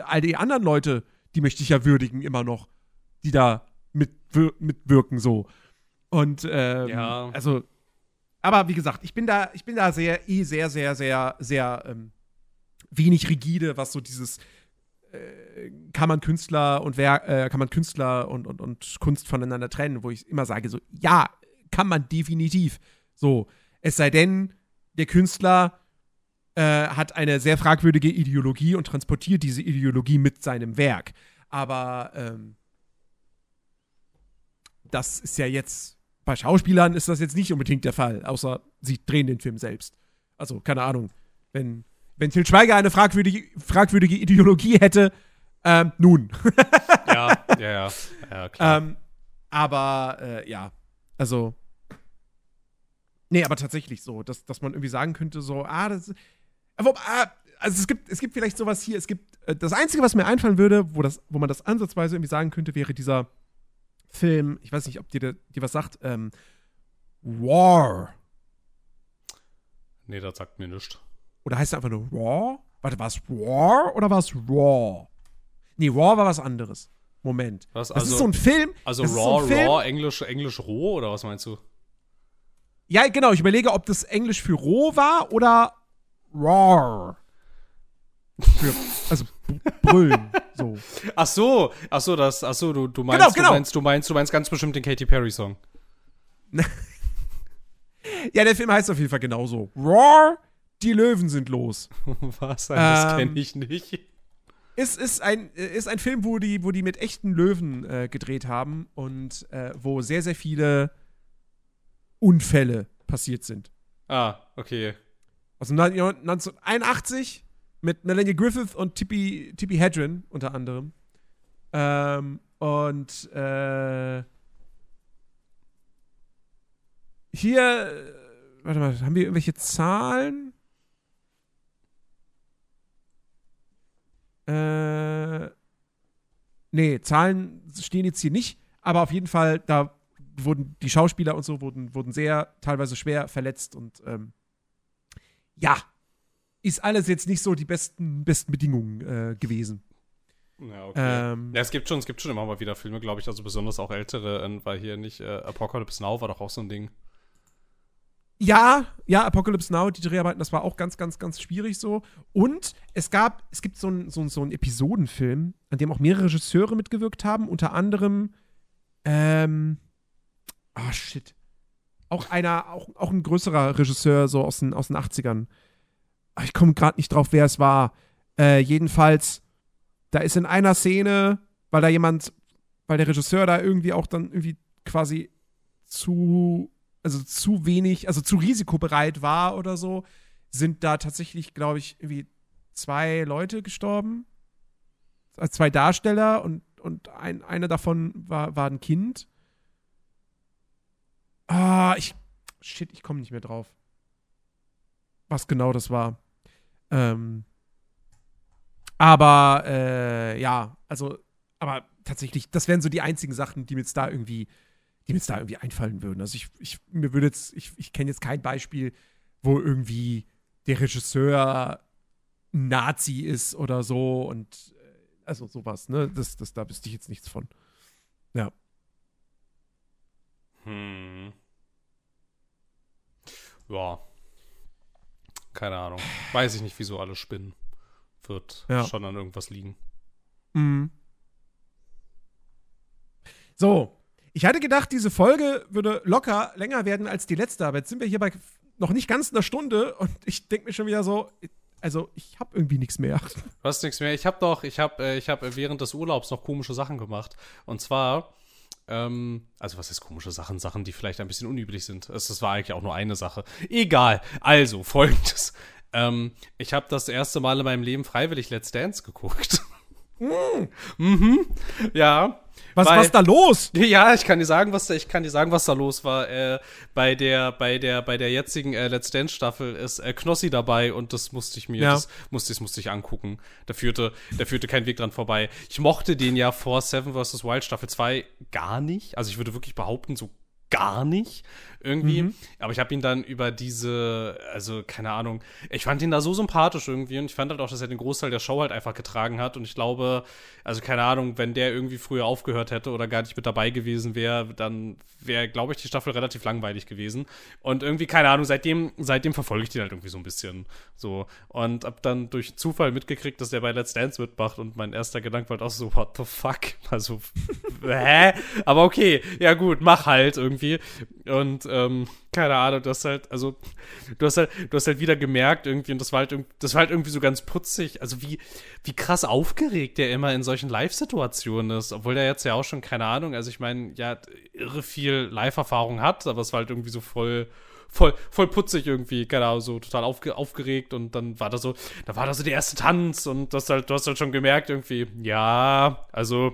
all die anderen Leute, die möchte ich ja würdigen immer noch, die da mitwir mitwirken so. Und ähm, ja. also aber wie gesagt, ich bin da, ich bin da sehr, eh sehr, sehr, sehr, sehr ähm, wenig rigide, was so dieses äh, kann man Künstler und wer äh, kann man Künstler und, und, und Kunst voneinander trennen, wo ich immer sage, so, ja, kann man definitiv. So, es sei denn, der Künstler äh, hat eine sehr fragwürdige Ideologie und transportiert diese Ideologie mit seinem Werk. Aber ähm, das ist ja jetzt bei Schauspielern ist das jetzt nicht unbedingt der Fall, außer sie drehen den Film selbst. Also, keine Ahnung. Wenn, wenn Til Schweiger eine fragwürdige, fragwürdige Ideologie hätte, ähm, nun. ja, ja, ja, ja, klar. Ähm, aber, äh, ja. Also. Nee, aber tatsächlich so, dass, dass man irgendwie sagen könnte, so, ah, das. Aber, ah, also es gibt, es gibt vielleicht sowas hier, es gibt. Äh, das Einzige, was mir einfallen würde, wo, das, wo man das ansatzweise irgendwie sagen könnte, wäre dieser Film, ich weiß nicht, ob dir, dir was sagt, ähm, War. Nee, das sagt mir nichts. Oder heißt er einfach nur Raw? Warte, war es War oder war es Raw? Nee, Raw war was anderes. Moment. Was, das also, ist so ein Film. Also das Raw, so Film, Raw, Englisch, Englisch roh oder was meinst du? Ja, genau. Ich überlege, ob das Englisch für roh war oder Raw. Für, also brüllen. so. Ach so, ach so, das, ach so, du, du meinst, Genau, genau. du meinst, du meinst, du meinst ganz bestimmt den Katy Perry Song. Ja, der Film heißt auf jeden Fall genauso. Raw, die Löwen sind los. was? Das Ähm, kenne ich nicht. ist, ist, ein, ist ein Film, wo die, wo die mit echten Löwen äh, gedreht haben und äh, wo sehr, sehr viele Unfälle passiert sind. Ah, okay. Aus dem 1981 mit Melanie Griffith und Tippi, Tippi Hedren unter anderem. Ähm, und äh, hier, äh, warte mal, haben wir irgendwelche Zahlen? Äh, nee, Zahlen stehen jetzt hier nicht, aber auf jeden Fall, da wurden die Schauspieler und so wurden, wurden sehr teilweise schwer verletzt und ähm, ja, ist alles jetzt nicht so die besten, besten Bedingungen äh, gewesen. Ja, okay. Ähm, Ja, es gibt schon, es gibt schon immer mal wieder Filme, glaube ich, also besonders auch ältere, äh, weil hier nicht äh, Apocalypse Now war doch auch so ein Ding. Ja, ja, Apocalypse Now, die Dreharbeiten, das war auch ganz, ganz, ganz schwierig so. Und es gab, es gibt so einen so, so einen Episodenfilm, an dem auch mehrere Regisseure mitgewirkt haben, unter anderem, ähm, ah, shit. Auch einer, auch, auch ein größerer Regisseur, so aus den, aus den 80ern. Ah, Ich komme gerade nicht drauf, wer es war. Äh, jedenfalls, da ist in einer Szene, weil da jemand, weil der Regisseur da irgendwie auch dann irgendwie quasi zu also zu wenig, also zu risikobereit war oder so, sind da tatsächlich, glaube ich, irgendwie zwei Leute gestorben. Also zwei Darsteller und, und ein, einer davon war, war ein Kind. Ah, ich. Shit, ich komme nicht mehr drauf. Was genau das war. Ähm. Aber, äh, ja, also, aber tatsächlich, das wären so die einzigen Sachen, die mir jetzt da irgendwie die mir jetzt da irgendwie einfallen würden. Also ich, ich mir würde jetzt, ich, ich kenne jetzt kein Beispiel, wo irgendwie der Regisseur Nazi ist oder so und äh, also sowas, ne? Das, das, da wüsste ich jetzt nichts von. Ja. Hm. Ja. Keine Ahnung. Weiß ich nicht, wieso alle spinnen. Wird Ja. schon an irgendwas liegen. Mhm. So, ich hatte gedacht, diese Folge würde locker länger werden als die letzte, aber jetzt sind wir hier bei noch nicht ganz einer Stunde und ich denke mir schon wieder so, also ich habe irgendwie nichts mehr. Du hast nichts mehr. Ich habe doch, ich habe äh, ich hab während des Urlaubs noch komische Sachen gemacht. Und zwar, ähm, also was ist komische Sachen? Sachen, die vielleicht ein bisschen unüblich sind. Das war eigentlich auch nur eine Sache. Egal. Also, folgendes. Ähm, ich habe das erste Mal in meinem Leben freiwillig Let's Dance geguckt. mhm. Ja. Was, was da los? Ja, ich kann dir sagen, was da, ich kann dir sagen, was da los war. Äh, bei der, bei der, bei der jetzigen äh, Let's Dance Staffel ist äh, Knossi dabei und das musste ich mir, Ja. das musste, das musste ich angucken. Da führte, da führte kein Weg dran vorbei. Ich mochte den ja vor Seven vs. Wild Staffel 2 gar nicht. Also ich würde wirklich behaupten, so gar nicht irgendwie. Mhm. Aber ich habe ihn dann über diese, also keine Ahnung, ich fand ihn da so sympathisch irgendwie und ich fand halt auch, dass er den Großteil der Show halt einfach getragen hat und ich glaube, also keine Ahnung, wenn der irgendwie früher aufgehört hätte oder gar nicht mit dabei gewesen wäre, dann wäre, glaube ich, die Staffel relativ langweilig gewesen. Und irgendwie, keine Ahnung, seitdem, seitdem verfolge ich den halt irgendwie so ein bisschen so und hab dann durch Zufall mitgekriegt, dass der bei Let's Dance mitmacht und mein erster Gedanke war halt auch so, what the fuck? Also, hä? Aber okay, ja gut, mach halt irgendwie. Und ähm, keine Ahnung, du hast halt, also, du hast halt, du hast halt wieder gemerkt irgendwie, und das war halt, das war halt irgendwie so ganz putzig, also wie, wie krass aufgeregt der immer in solchen Live-Situationen ist, obwohl der jetzt ja auch schon, keine Ahnung, also ich meine, ja, irre viel Live-Erfahrung hat, aber es war halt irgendwie so voll, voll, voll putzig irgendwie, keine Ahnung, so total aufge aufgeregt und dann war da so, da war da so der erste Tanz und das halt, du hast halt schon gemerkt irgendwie, ja, also,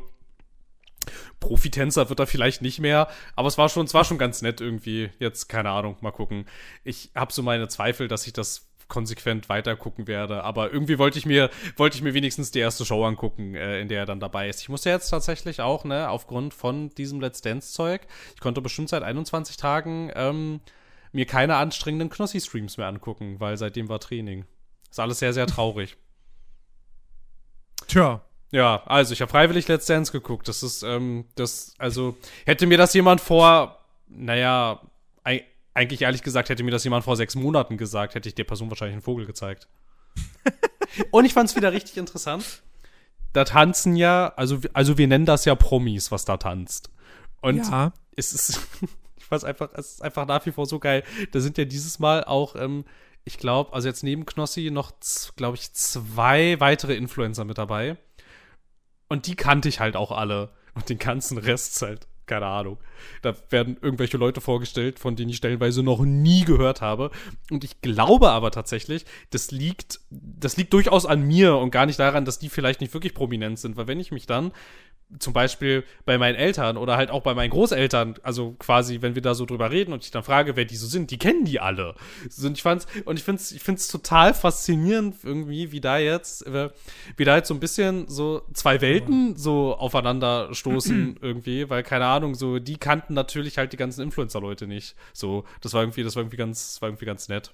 Profitänzer wird er vielleicht nicht mehr, aber es war schon, es war schon ganz nett irgendwie. Jetzt, keine Ahnung, mal gucken. Ich habe so meine Zweifel, dass ich das konsequent weiter gucken werde. Aber irgendwie wollte ich mir, wollte ich mir wenigstens die erste Show angucken, äh, in der er dann dabei ist. Ich musste jetzt tatsächlich auch, ne, aufgrund von diesem Let's Dance-Zeug, ich konnte bestimmt seit 21 Tagen ähm, mir keine anstrengenden Knossi-Streams mehr angucken, weil seitdem war Training. Ist alles sehr, sehr traurig. Tja. Ja, also ich habe freiwillig Let's Dance geguckt. Das ist, ähm, das, also hätte mir das jemand vor, naja, eigentlich ehrlich gesagt, hätte mir das jemand vor sechs Monaten gesagt, hätte ich der Person wahrscheinlich einen Vogel gezeigt. Und ich fand es wieder richtig interessant. Da tanzen ja, also, also wir nennen das ja Promis, was da tanzt. Und ja. es ist, ich es einfach, es ist einfach nach wie vor so geil. Da sind ja dieses Mal auch, ähm, ich glaube, also jetzt neben Knossi noch, glaube ich, zwei weitere Influencer mit dabei. Und die kannte ich halt auch alle. Und den ganzen Rest halt keine Ahnung. Da werden irgendwelche Leute vorgestellt, von denen ich stellenweise noch nie gehört habe. Und ich glaube aber tatsächlich, das liegt, das liegt durchaus an mir und gar nicht daran, dass die vielleicht nicht wirklich prominent sind. Weil wenn ich mich dann zum Beispiel bei meinen Eltern oder halt auch bei meinen Großeltern, also quasi, wenn wir da so drüber reden und ich dann frage, wer die so sind, die kennen die alle. Und ich fand's, und ich find's, ich find's total faszinierend irgendwie, wie da jetzt, äh, wie da jetzt so ein bisschen so zwei Welten so aufeinander stoßen irgendwie, weil keine Ahnung, so, die kannten natürlich halt die ganzen Influencer-Leute nicht. So, das war irgendwie, das war irgendwie ganz, war irgendwie ganz nett.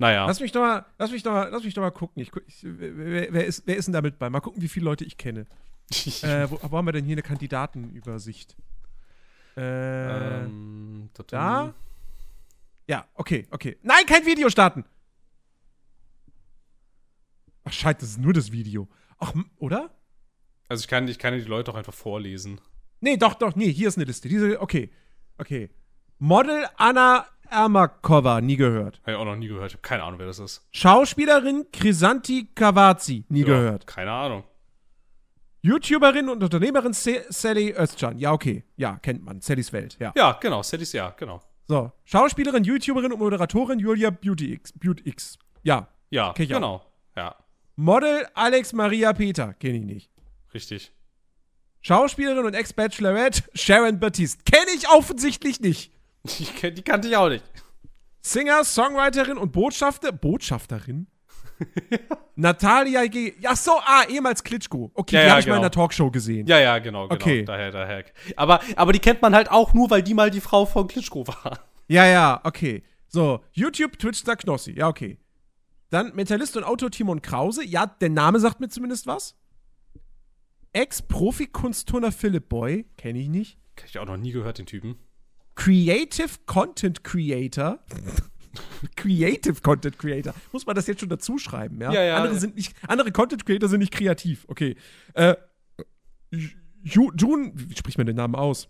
Naja. Lass mich doch mal, lass mich doch mal, lass mich doch mal gucken. Ich, ich, wer, wer, ist, wer ist denn damit bei? Mal gucken, wie viele Leute ich kenne. Äh, wo, wo, haben wir denn hier eine Kandidatenübersicht? Äh, ähm, da? Ja, okay, okay. Nein, kein Video starten! Ach, scheiße, das ist nur das Video. Ach, oder? Also ich kann, ich kann die Leute auch einfach vorlesen. Nee, doch, doch, nee, hier ist eine Liste. Diese, okay, okay. Model Anna Ermakova, nie gehört. Habe ich auch noch nie gehört. Ich habe keine Ahnung, wer das ist. Schauspielerin Krisanti Kavazi, nie ja, gehört. Keine Ahnung. YouTuberin und Unternehmerin Sally Özcan. Ja, okay. Ja, kennt man. Sallys Welt, ja. Ja, genau. Sallys, ja, genau. So. Schauspielerin, YouTuberin und Moderatorin Julia Beauty X. Beauty X. Ja. Ja, genau. Auch. Ja. Model Alex Maria Peter. Kenne ich nicht. Richtig. Schauspielerin und Ex-Bachelorette Sharon Baptiste. Kenne ich offensichtlich nicht. Die, die kannte ich auch nicht. Singer, Songwriterin und Botschafter. Botschafterin? Natalia G. Ja, so, ah, ehemals Klitschko. Okay, ja, die ja, habe ich genau. mal in der Talkshow gesehen. Ja, ja, genau, genau. Okay. Daher, daher. Aber, aber die kennt man halt auch nur, weil die mal die Frau von Klitschko war. Ja, ja, okay. So, YouTube, Twitch-Star Knossi. Ja, okay. Dann Mentalist und Autor Timon Krause. Ja, der Name sagt mir zumindest was. Ex-Profi-Kunstturner Philipp Boy. Kenne ich nicht. Kenn ich auch noch nie gehört, den Typen. Creative Content Creator. Creative Content Creator. Muss man das jetzt schon dazu schreiben, ja? ja, ja andere, sind nicht, andere Content Creator sind nicht kreativ. Okay. Äh, June, wie spricht man den Namen aus?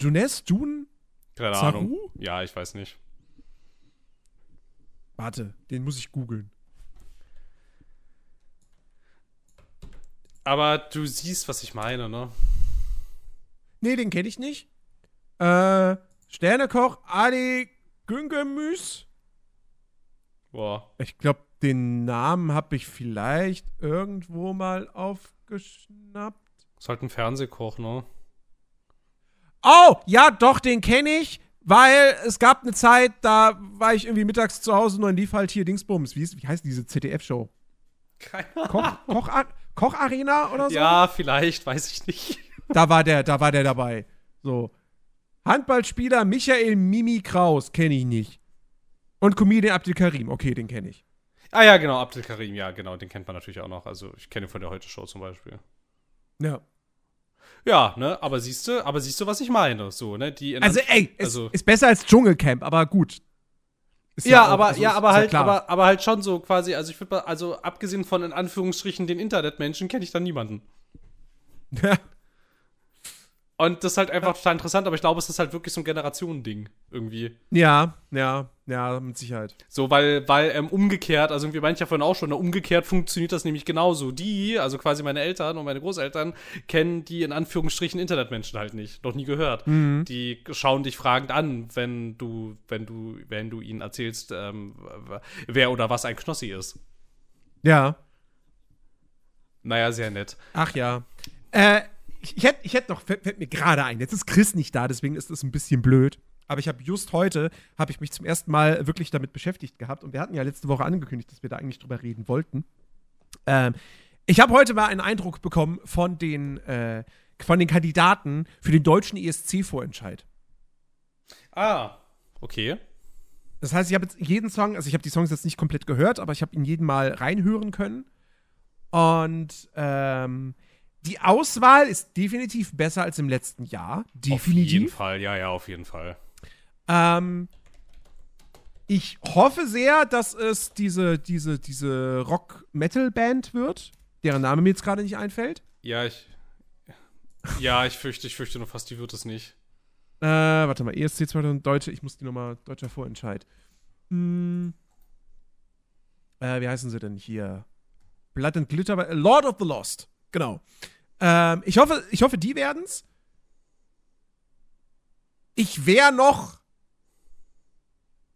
Junes? June? Keine Zaru? Ahnung. Ja, ich weiß nicht. Warte, den muss ich googeln. Aber du siehst, was ich meine, ne? Nee, den kenne ich nicht. Äh, Sternekoch Ali Güngemüs. Boah. Ich glaube, den Namen habe ich vielleicht irgendwo mal aufgeschnappt. Ist halt ein Fernsehkoch, ne? Oh, ja, doch, den kenne ich, weil es gab eine Zeit, da war ich irgendwie mittags zu Hause und dann lief halt hier Dingsbums. Wie, ist, wie heißt diese ZDF-Show? Keine Koch, Koch, Kocharena oder so? Ja, vielleicht, weiß ich nicht. Da war der, da war der dabei. So. Handballspieler Michael Mimi Kraus, kenne ich nicht. Und Comedian Abdel Karim, okay, den kenne ich. Ah ja, genau, Abdel Karim, ja, genau, den kennt man natürlich auch noch. Also ich kenne ihn von der Heute-Show zum Beispiel. Ja. Ja, ne, aber siehst du, aber siehst du, was ich meine? So, ne? Die also, ey, also, ist besser als Dschungelcamp, aber gut. Ja, ja aber, also, ja, aber halt, ja aber, aber halt schon so quasi, also ich würde also abgesehen von in Anführungsstrichen den Internetmenschen, kenne ich da niemanden. Ja. Und das ist halt einfach total interessant, aber ich glaube, es ist halt wirklich so ein Generationending irgendwie. Ja, ja, ja, mit Sicherheit. So, weil, weil ähm, umgekehrt, also wir meinten ja vorhin auch schon, umgekehrt funktioniert das nämlich genauso. Die, also quasi meine Eltern und meine Großeltern, kennen die in Anführungsstrichen Internetmenschen halt nicht, noch nie gehört. Mhm. Die schauen dich fragend an, wenn du, wenn du, wenn du ihnen erzählst, ähm, wer oder was ein Knossi ist. Ja. Naja, sehr nett. Ach ja. Äh, ich, ich hätte ich hätt noch, fällt, fällt mir gerade ein, jetzt ist Chris nicht da, deswegen ist das ein bisschen blöd. Aber ich habe just heute, habe ich mich zum ersten Mal wirklich damit beschäftigt gehabt. Und wir hatten ja letzte Woche angekündigt, dass wir da eigentlich drüber reden wollten. Ähm, ich habe heute mal einen Eindruck bekommen von den, äh, von den Kandidaten für den deutschen ESC-Vorentscheid. Ah, okay. Das heißt, ich habe jetzt jeden Song, also ich habe die Songs jetzt nicht komplett gehört, aber ich habe ihn jeden Mal reinhören können. Und ähm, die Auswahl ist definitiv besser als im letzten Jahr. Definitiv. Auf jeden Fall, ja, ja, auf jeden Fall. Ähm, ich hoffe sehr, dass es diese, diese, diese Rock-Metal-Band wird, deren Name mir jetzt gerade nicht einfällt. Ja, ich. Ja, ich fürchte, ich fürchte nur fast, die wird es nicht. Äh, warte mal, ESC 2000 Deutsche, ich muss die nochmal, deutscher Vorentscheid. Hm. Äh, wie heißen sie denn hier? Blood and Glitter, Lord of the Lost. Genau. Ähm, ich hoffe, ich hoffe, die werden's. Ich wäre noch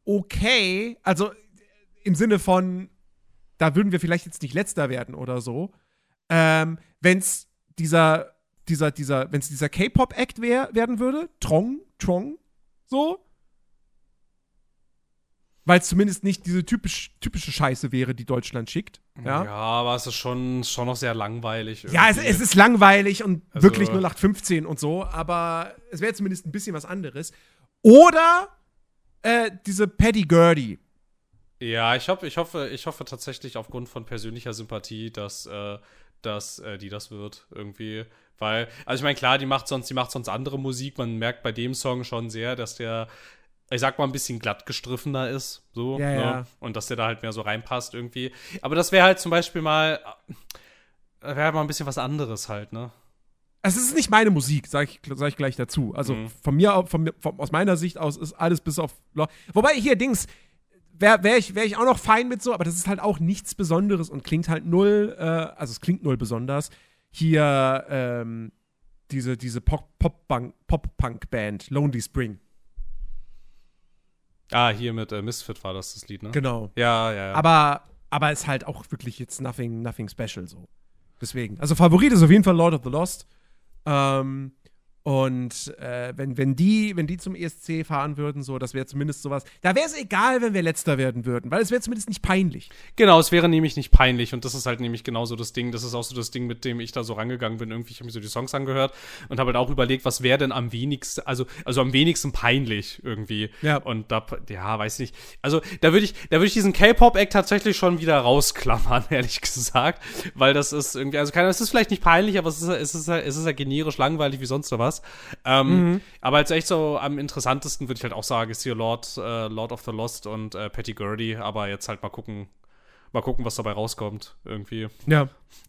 okay, also im Sinne von, da würden wir vielleicht jetzt nicht letzter werden oder so, ähm, wenn's dieser, dieser, dieser, wenn's dieser K-Pop-Act wär, werden würde, Trong, Trong, so, weil es zumindest nicht diese typisch, typische Scheiße wäre, die Deutschland schickt. Ja, ja aber es ist schon, schon noch sehr langweilig. Irgendwie. Ja, es, es, ist langweilig und also, wirklich 0815 und so, aber es wäre zumindest ein bisschen was anderes. Oder äh, diese Paddy Gurdy. Ja, ich, hoffe, ich, hoffe, ich hoffe tatsächlich aufgrund von persönlicher Sympathie, dass, äh, dass äh, die das wird irgendwie. Weil, also ich meine, klar, die macht sonst, die macht sonst andere Musik. Man merkt bei dem Song schon sehr, dass der ich sag mal, ein bisschen glatt gestriffener ist. So, ja, ne? ja. Und dass der da halt mehr so reinpasst irgendwie. Aber das wäre halt zum Beispiel mal, wäre halt mal ein bisschen was anderes halt, ne? Es ist nicht meine Musik, sag ich, sag ich gleich dazu. Also mhm. von mir, von, von, aus meiner Sicht aus ist alles bis auf. Wobei hier Dings, wäre wär ich, wär ich auch noch fein mit so, aber das ist halt auch nichts Besonderes und klingt halt null, äh, also es klingt null besonders. Hier ähm, diese, diese Pop-Punk-Band, Pop Lonely Spring. Ah, hier mit äh, Misfit war das das Lied, ne? Genau. Ja, ja, ja. Aber, aber ist halt auch wirklich jetzt nothing, nothing special so. Deswegen. Also Favorit ist auf jeden Fall Lord of the Lost. Ähm, und äh, wenn, wenn, die, wenn die zum ESC fahren würden, so, das wäre zumindest sowas. Da wäre es egal, wenn wir letzter werden würden, weil es wäre zumindest nicht peinlich. Genau, es wäre nämlich nicht peinlich. Und das ist halt nämlich genauso das Ding. Das ist auch so das Ding, mit dem ich da so rangegangen bin. Irgendwie, ich habe mir so die Songs angehört und habe halt auch überlegt, was wäre denn am wenigsten, also, also am wenigsten peinlich irgendwie. Ja. Und da, ja, weiß nicht. Also, da würde ich, da würde ich diesen K-Pop-Act tatsächlich schon wieder rausklammern, ehrlich gesagt. Weil das ist irgendwie, also keine, es ist vielleicht nicht peinlich, aber es ist, es ist, es ist ja generisch langweilig wie sonst was. Ähm, mhm. Aber als echt so am interessantesten würde ich halt auch sagen, ist hier Lord, äh, Lord of the Lost und äh, Patty Gurdy. Aber jetzt halt mal gucken, mal gucken, was dabei rauskommt irgendwie. Ja.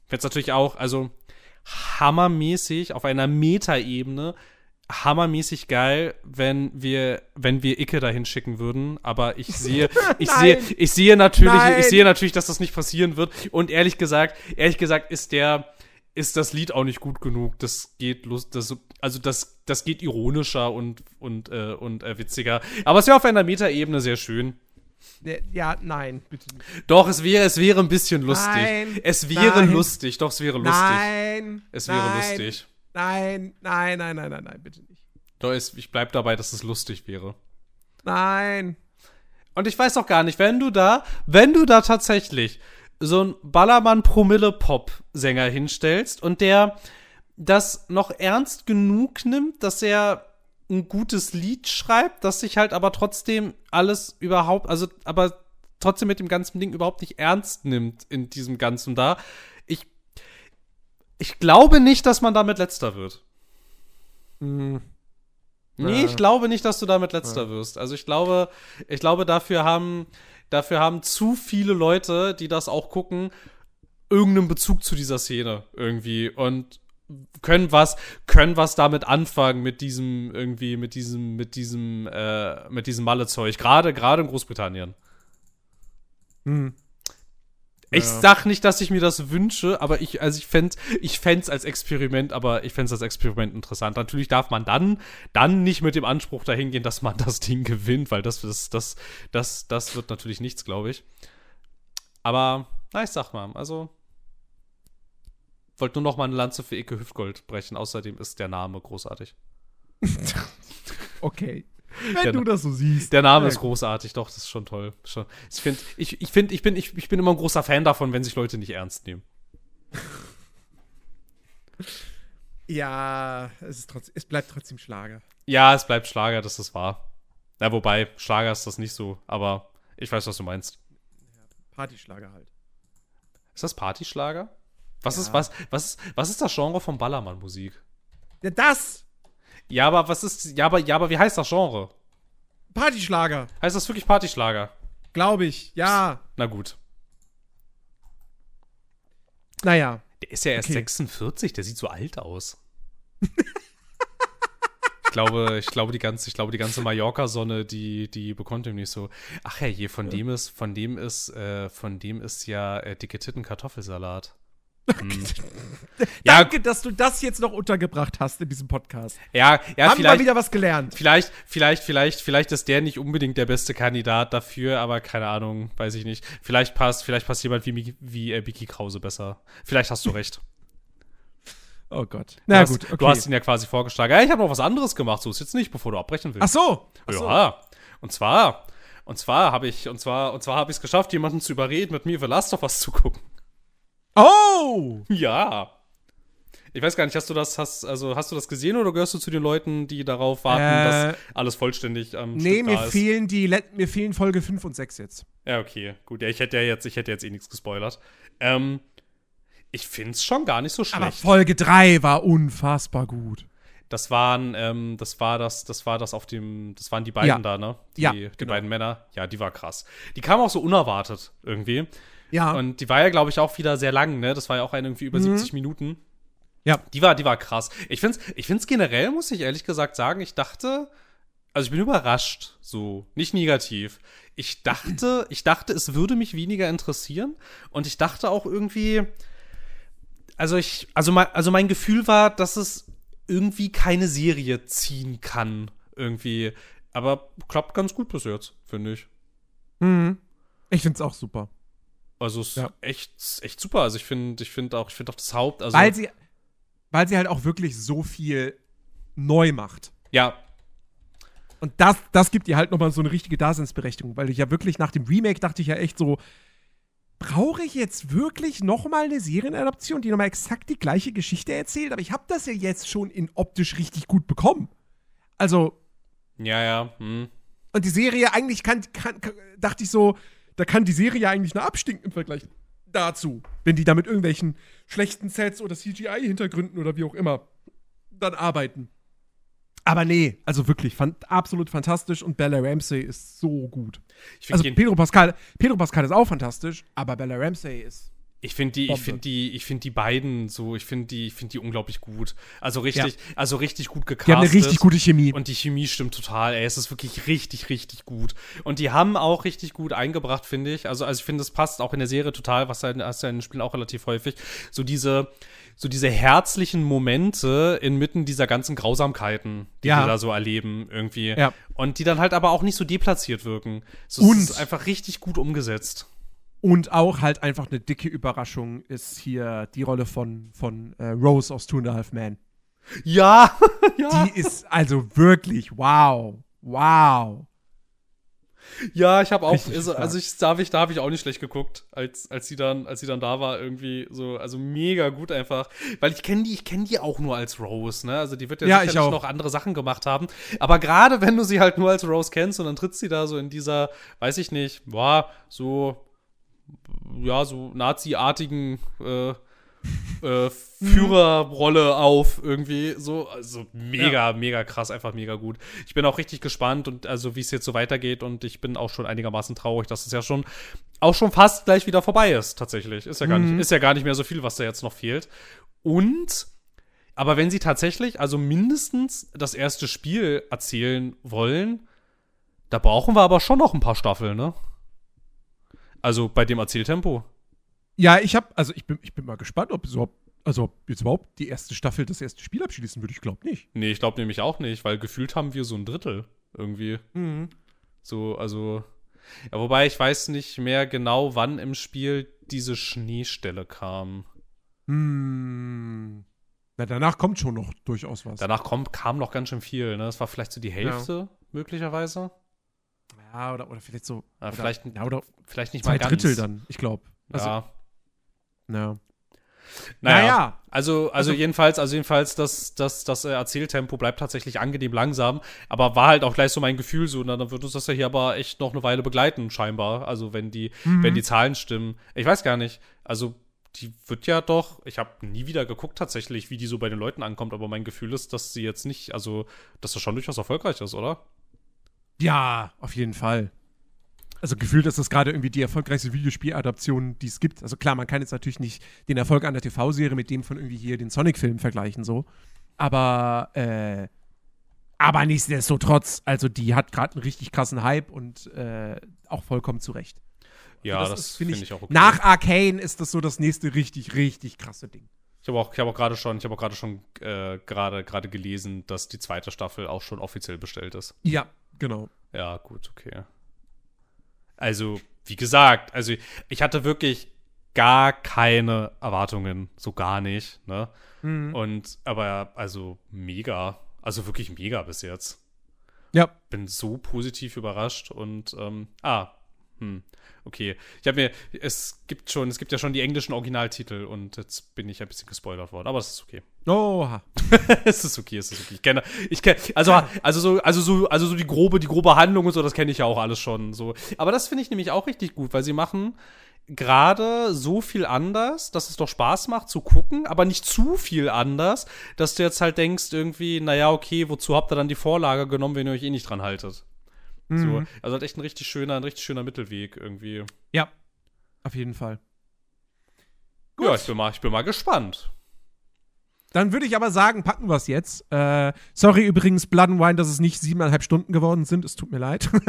Jetzt natürlich auch, also hammermäßig auf einer Metaebene hammermäßig geil, wenn wir, wenn wir Icke dahin schicken würden. Aber ich sehe, ich sehe, ich sehe natürlich, Nein. ich sehe natürlich, dass das nicht passieren wird. Und ehrlich gesagt, ehrlich gesagt ist der, ist das Lied auch nicht gut genug. Das geht lust, das, also das, das geht ironischer und, und, äh, und äh, witziger. Aber es wäre auf einer Metaebene sehr schön. Ja, nein, bitte nicht. Doch, es wäre, es wäre ein bisschen lustig. Nein, es wäre nein, lustig, doch, es wäre lustig. Nein. Es wäre nein, lustig. Nein, nein, nein, nein, nein, nein, bitte nicht. Doch, es, ich bleib dabei, dass es lustig wäre. Nein. Und ich weiß auch gar nicht, wenn du da, wenn du da tatsächlich so ein Ballermann-Promille-Pop-Sänger hinstellst und der das noch ernst genug nimmt, dass er ein gutes Lied schreibt, das sich halt aber trotzdem alles überhaupt, also aber trotzdem mit dem ganzen Ding überhaupt nicht ernst nimmt in diesem Ganzen da. Ich, ich glaube nicht, dass man damit letzter wird. Mhm. Nee, ich glaube nicht, dass du damit letzter ja. wirst. Also ich glaube, ich glaube, dafür haben, dafür haben zu viele Leute, die das auch gucken, irgendeinen Bezug zu dieser Szene irgendwie und können was, können was damit anfangen mit diesem irgendwie, mit diesem, mit diesem, äh, mit diesem Malle-Zeug. Gerade, gerade in Großbritannien. Hm. Ich ja. sag nicht, dass ich mir das wünsche, aber ich, also ich fände ich fänd's als Experiment, aber ich fände als Experiment interessant. Natürlich darf man dann, dann nicht mit dem Anspruch dahin gehen, dass man das Ding gewinnt, weil das, das, das, das, das wird natürlich nichts, glaube ich. Aber, na, ich sag mal, also wollte nur noch mal eine Lanze für Ike Hüftgold brechen. Außerdem ist der Name großartig. Okay. Wenn Der- du das so siehst. Der Name Ja, ist großartig, doch, das ist schon toll. Schon. Ich finde, ich, ich, find, ich, bin, ich, ich bin immer ein großer Fan davon, wenn sich Leute nicht ernst nehmen. Ja, es, ist trotzdem, es bleibt trotzdem Schlager. Ja, es bleibt Schlager, das ist wahr. Ja, wobei, Schlager ist das nicht so, aber ich weiß, was du meinst. Partyschlager halt. Ist das Partyschlager? Was Ja. ist, was, was, ist- was ist das Genre von Ballermann-Musik? Ja, das! Ja, aber was ist, ja, aber, ja, aber wie heißt das Genre? Partyschlager, Heißt das wirklich Partyschlager? glaube ich. Ja. Na gut. Naja. Der ist ja erst Okay. 46, der sieht so alt aus. ich glaube, ich glaube, die ganze, ich glaube, die ganze Mallorca-Sonne, die, die bekommt ihm nicht so. Ach ja, je, von dem ist, von dem ist, äh, von dem ist ja äh, dicke Titten Kartoffelsalat. Hm. ja, Danke, dass du das jetzt noch untergebracht hast in diesem Podcast. ja, ja, Haben wir wieder was gelernt. vielleicht, vielleicht, vielleicht, vielleicht ist der nicht unbedingt der beste Kandidat dafür, aber keine Ahnung, weiß ich nicht. Vielleicht passt, vielleicht passt jemand wie, wie äh, Biki Krause besser. Vielleicht hast du recht. Oh Gott. Du Na hast, gut, okay. Du hast ihn ja quasi vorgeschlagen. Ja, ich habe noch was anderes gemacht, so ist jetzt nicht, bevor du abbrechen willst. Ach so. Ach so. Ja. Und zwar, und zwar habe ich, und zwar, und zwar habe ich es geschafft, jemanden zu überreden, mit mir The Last of Us zu gucken. Oh! Ja. Ich weiß gar nicht, hast du das, hast, also hast du das gesehen oder gehörst du zu den Leuten, die darauf warten, Äh, dass alles vollständig am Nee, Stück mir fehlen die mir fehlen Folge 5 und 6 jetzt. Ja, okay, gut. Ja, ich hätte ja jetzt, ich hätte jetzt eh nichts gespoilert. Ähm, ich find's schon gar nicht so schlecht. Aber Folge 3 war unfassbar gut. Das waren, ähm, das war das, das war das auf dem, das waren die beiden Ja. da, ne? Die, Ja, die genau. beiden Männer. Ja, die war krass. Die kam auch so unerwartet irgendwie. Ja. Und die war ja, glaube ich, auch wieder sehr lang, ne? Das war ja auch eine irgendwie über 70 Minuten. Mhm. Ja. Die war, die war krass. Ich find's, ich find's generell, muss ich ehrlich gesagt sagen, ich dachte, also ich bin überrascht, so, nicht negativ. Ich dachte, ich dachte, es würde mich weniger interessieren und ich dachte auch irgendwie, also ich, also mein, also mein Gefühl war, dass es irgendwie keine Serie ziehen kann, irgendwie. Aber klappt ganz gut bis jetzt, finde ich. Mhm. Ich find's auch super. Also es ist Ja. echt, echt super. Also ich finde, ich finde auch, ich finde auch das Haupt, also weil sie weil sie halt auch wirklich so viel neu macht. ja, Und das, das gibt ihr halt nochmal so eine richtige Daseinsberechtigung, weil ich ja wirklich nach dem Remake dachte ich ja echt so, brauche ich jetzt wirklich nochmal eine Serienadaption, die nochmal exakt die gleiche Geschichte erzählt? Aber ich habe das ja jetzt schon in optisch richtig gut bekommen. Also, ja, ja, hm. und die Serie eigentlich kann, kann, kann dachte ich so, da kann die Serie ja eigentlich nur abstinken im Vergleich dazu, wenn die da mit irgendwelchen schlechten Sets oder CGI-Hintergründen oder wie auch immer dann arbeiten. Aber nee, also wirklich, fand, absolut fantastisch und Bella Ramsey ist so gut. Also Pedro Pascal, Pedro Pascal ist auch fantastisch, aber Bella Ramsey ist. Ich finde die, ich finde die, ich finde die beiden so, ich finde die, ich finde die unglaublich gut. Also richtig, Ja. also richtig gut gecastet. Die haben eine richtig gute Chemie. Und die Chemie stimmt total, ey. Es ist wirklich richtig, richtig gut. Und die haben auch richtig gut eingebracht, finde ich. Also, also ich finde, es passt auch in der Serie total, was halt, hast du ja in den Spielen auch relativ häufig. So diese, so diese herzlichen Momente inmitten dieser ganzen Grausamkeiten, die Ja. wir da so erleben, irgendwie. Ja. Und die dann halt aber auch nicht so deplatziert wirken. So, Und- es ist einfach richtig gut umgesetzt. Und auch halt einfach eine dicke Überraschung ist hier die Rolle von, von äh, Rose aus Two and a Half Men. Ja, ja. Die ist also wirklich wow. Wow. Ja, ich habe auch, also, also ich, da habe ich, da hab ich auch nicht schlecht geguckt, als, als sie dann, als sie dann da war, irgendwie so, also mega gut einfach. Weil ich kenne die, ich kenne die auch nur als Rose, ne? Also die wird ja, Ja, sicherlich noch andere Sachen gemacht haben. Aber gerade wenn du sie halt nur als Rose kennst und dann tritt sie da so in dieser, weiß ich nicht, boah, so, ja, so Nazi-artigen äh, äh, Führerrolle auf irgendwie. So also mega mega krass einfach mega gut. Ich bin auch richtig gespannt und also wie es jetzt so weitergeht und ich bin auch schon einigermaßen traurig dass es ja schon auch schon fast gleich wieder vorbei ist tatsächlich. Ist ja gar nicht ist ja gar nicht mehr so viel was da jetzt noch fehlt. Und aber wenn sie tatsächlich also mindestens das erste Spiel erzählen wollen da brauchen wir aber schon noch ein paar Staffeln ne also bei dem Erzähltempo Ja, ich habe, also ich bin, ich bin mal gespannt, ob es überhaupt, also ob jetzt überhaupt die erste Staffel das erste Spiel abschließen würde. Ich glaube nicht. Nee, ich glaube nämlich auch nicht, weil gefühlt haben wir so ein Drittel irgendwie. So, also. Ja, wobei ich weiß nicht mehr genau, wann im Spiel diese Schneestelle kam. Hm. Na, danach kommt schon noch durchaus was. Danach kommt, kam noch ganz schön viel, ne? Das war vielleicht so die Hälfte, möglicherweise. Ja, oder, oder vielleicht so. Ja, oder, vielleicht, ja, oder vielleicht nicht zwei mal ganz. Drittel dann, ich glaube. Also, ja. ja. Naja. Naja. Also, also, Also- jedenfalls, also jedenfalls, das, das, das äh, Erzähltempo bleibt tatsächlich angenehm langsam, aber war halt auch gleich so mein Gefühl so, na, dann wird uns das ja hier aber echt noch eine Weile begleiten, scheinbar. Also wenn die, Mhm. wenn die Zahlen stimmen. Ich weiß gar nicht. Also die wird ja doch, ich habe nie wieder geguckt tatsächlich, wie die so bei den Leuten ankommt, aber mein Gefühl ist, dass sie jetzt nicht, also, dass das schon durchaus erfolgreich ist, oder? Ja, auf jeden Fall. Also gefühlt ist das gerade irgendwie die erfolgreichste Videospieladaption, die es gibt. Also klar, man kann jetzt natürlich nicht den Erfolg einer TV-Serie mit dem von irgendwie hier den Sonic-Film vergleichen, so. Aber, äh, aber nichtsdestotrotz, also die hat gerade einen richtig krassen Hype und äh, auch vollkommen zurecht. Ja, das das, ist, finde find ich, auch okay. Nach Arcane ist das so das nächste richtig, richtig krasse Ding. Ich habe auch, ich hab auch gerade schon, ich habe auch gerade schon äh, gerade gerade gelesen, dass die zweite Staffel auch schon offiziell bestellt ist. Ja, genau. Ja, gut, okay. Also, wie gesagt, also ich hatte wirklich gar keine Erwartungen, so gar nicht, ne? Mhm. Und aber also mega, also wirklich mega bis jetzt. Ja, Bin so positiv überrascht und ähm, ah, hm, okay. Ich habe mir, es gibt schon, es gibt ja schon die englischen Originaltitel und jetzt bin ich ein bisschen gespoilert worden, aber das ist okay. oha. es ist okay, es ist okay. Ich kenne, ich kenne, also, also so, also so, also so die grobe, die grobe Handlung und so, das kenne ich ja auch alles schon so. Aber das finde ich nämlich auch richtig gut, weil sie machen gerade so viel anders, dass es doch Spaß macht zu gucken, aber nicht zu viel anders, dass du jetzt halt denkst irgendwie, naja, okay, wozu habt ihr dann die Vorlage genommen, wenn ihr euch eh nicht dran haltet? So, Mhm. also halt echt ein richtig schöner, ein richtig schöner Mittelweg irgendwie. Ja, auf jeden Fall. Ja, ich bin mal, ich bin mal gespannt. Dann würde ich aber sagen, packen wir es jetzt. Äh, sorry übrigens, Blood and Wine, dass es nicht siebeneinhalb Stunden geworden sind. Es tut mir leid.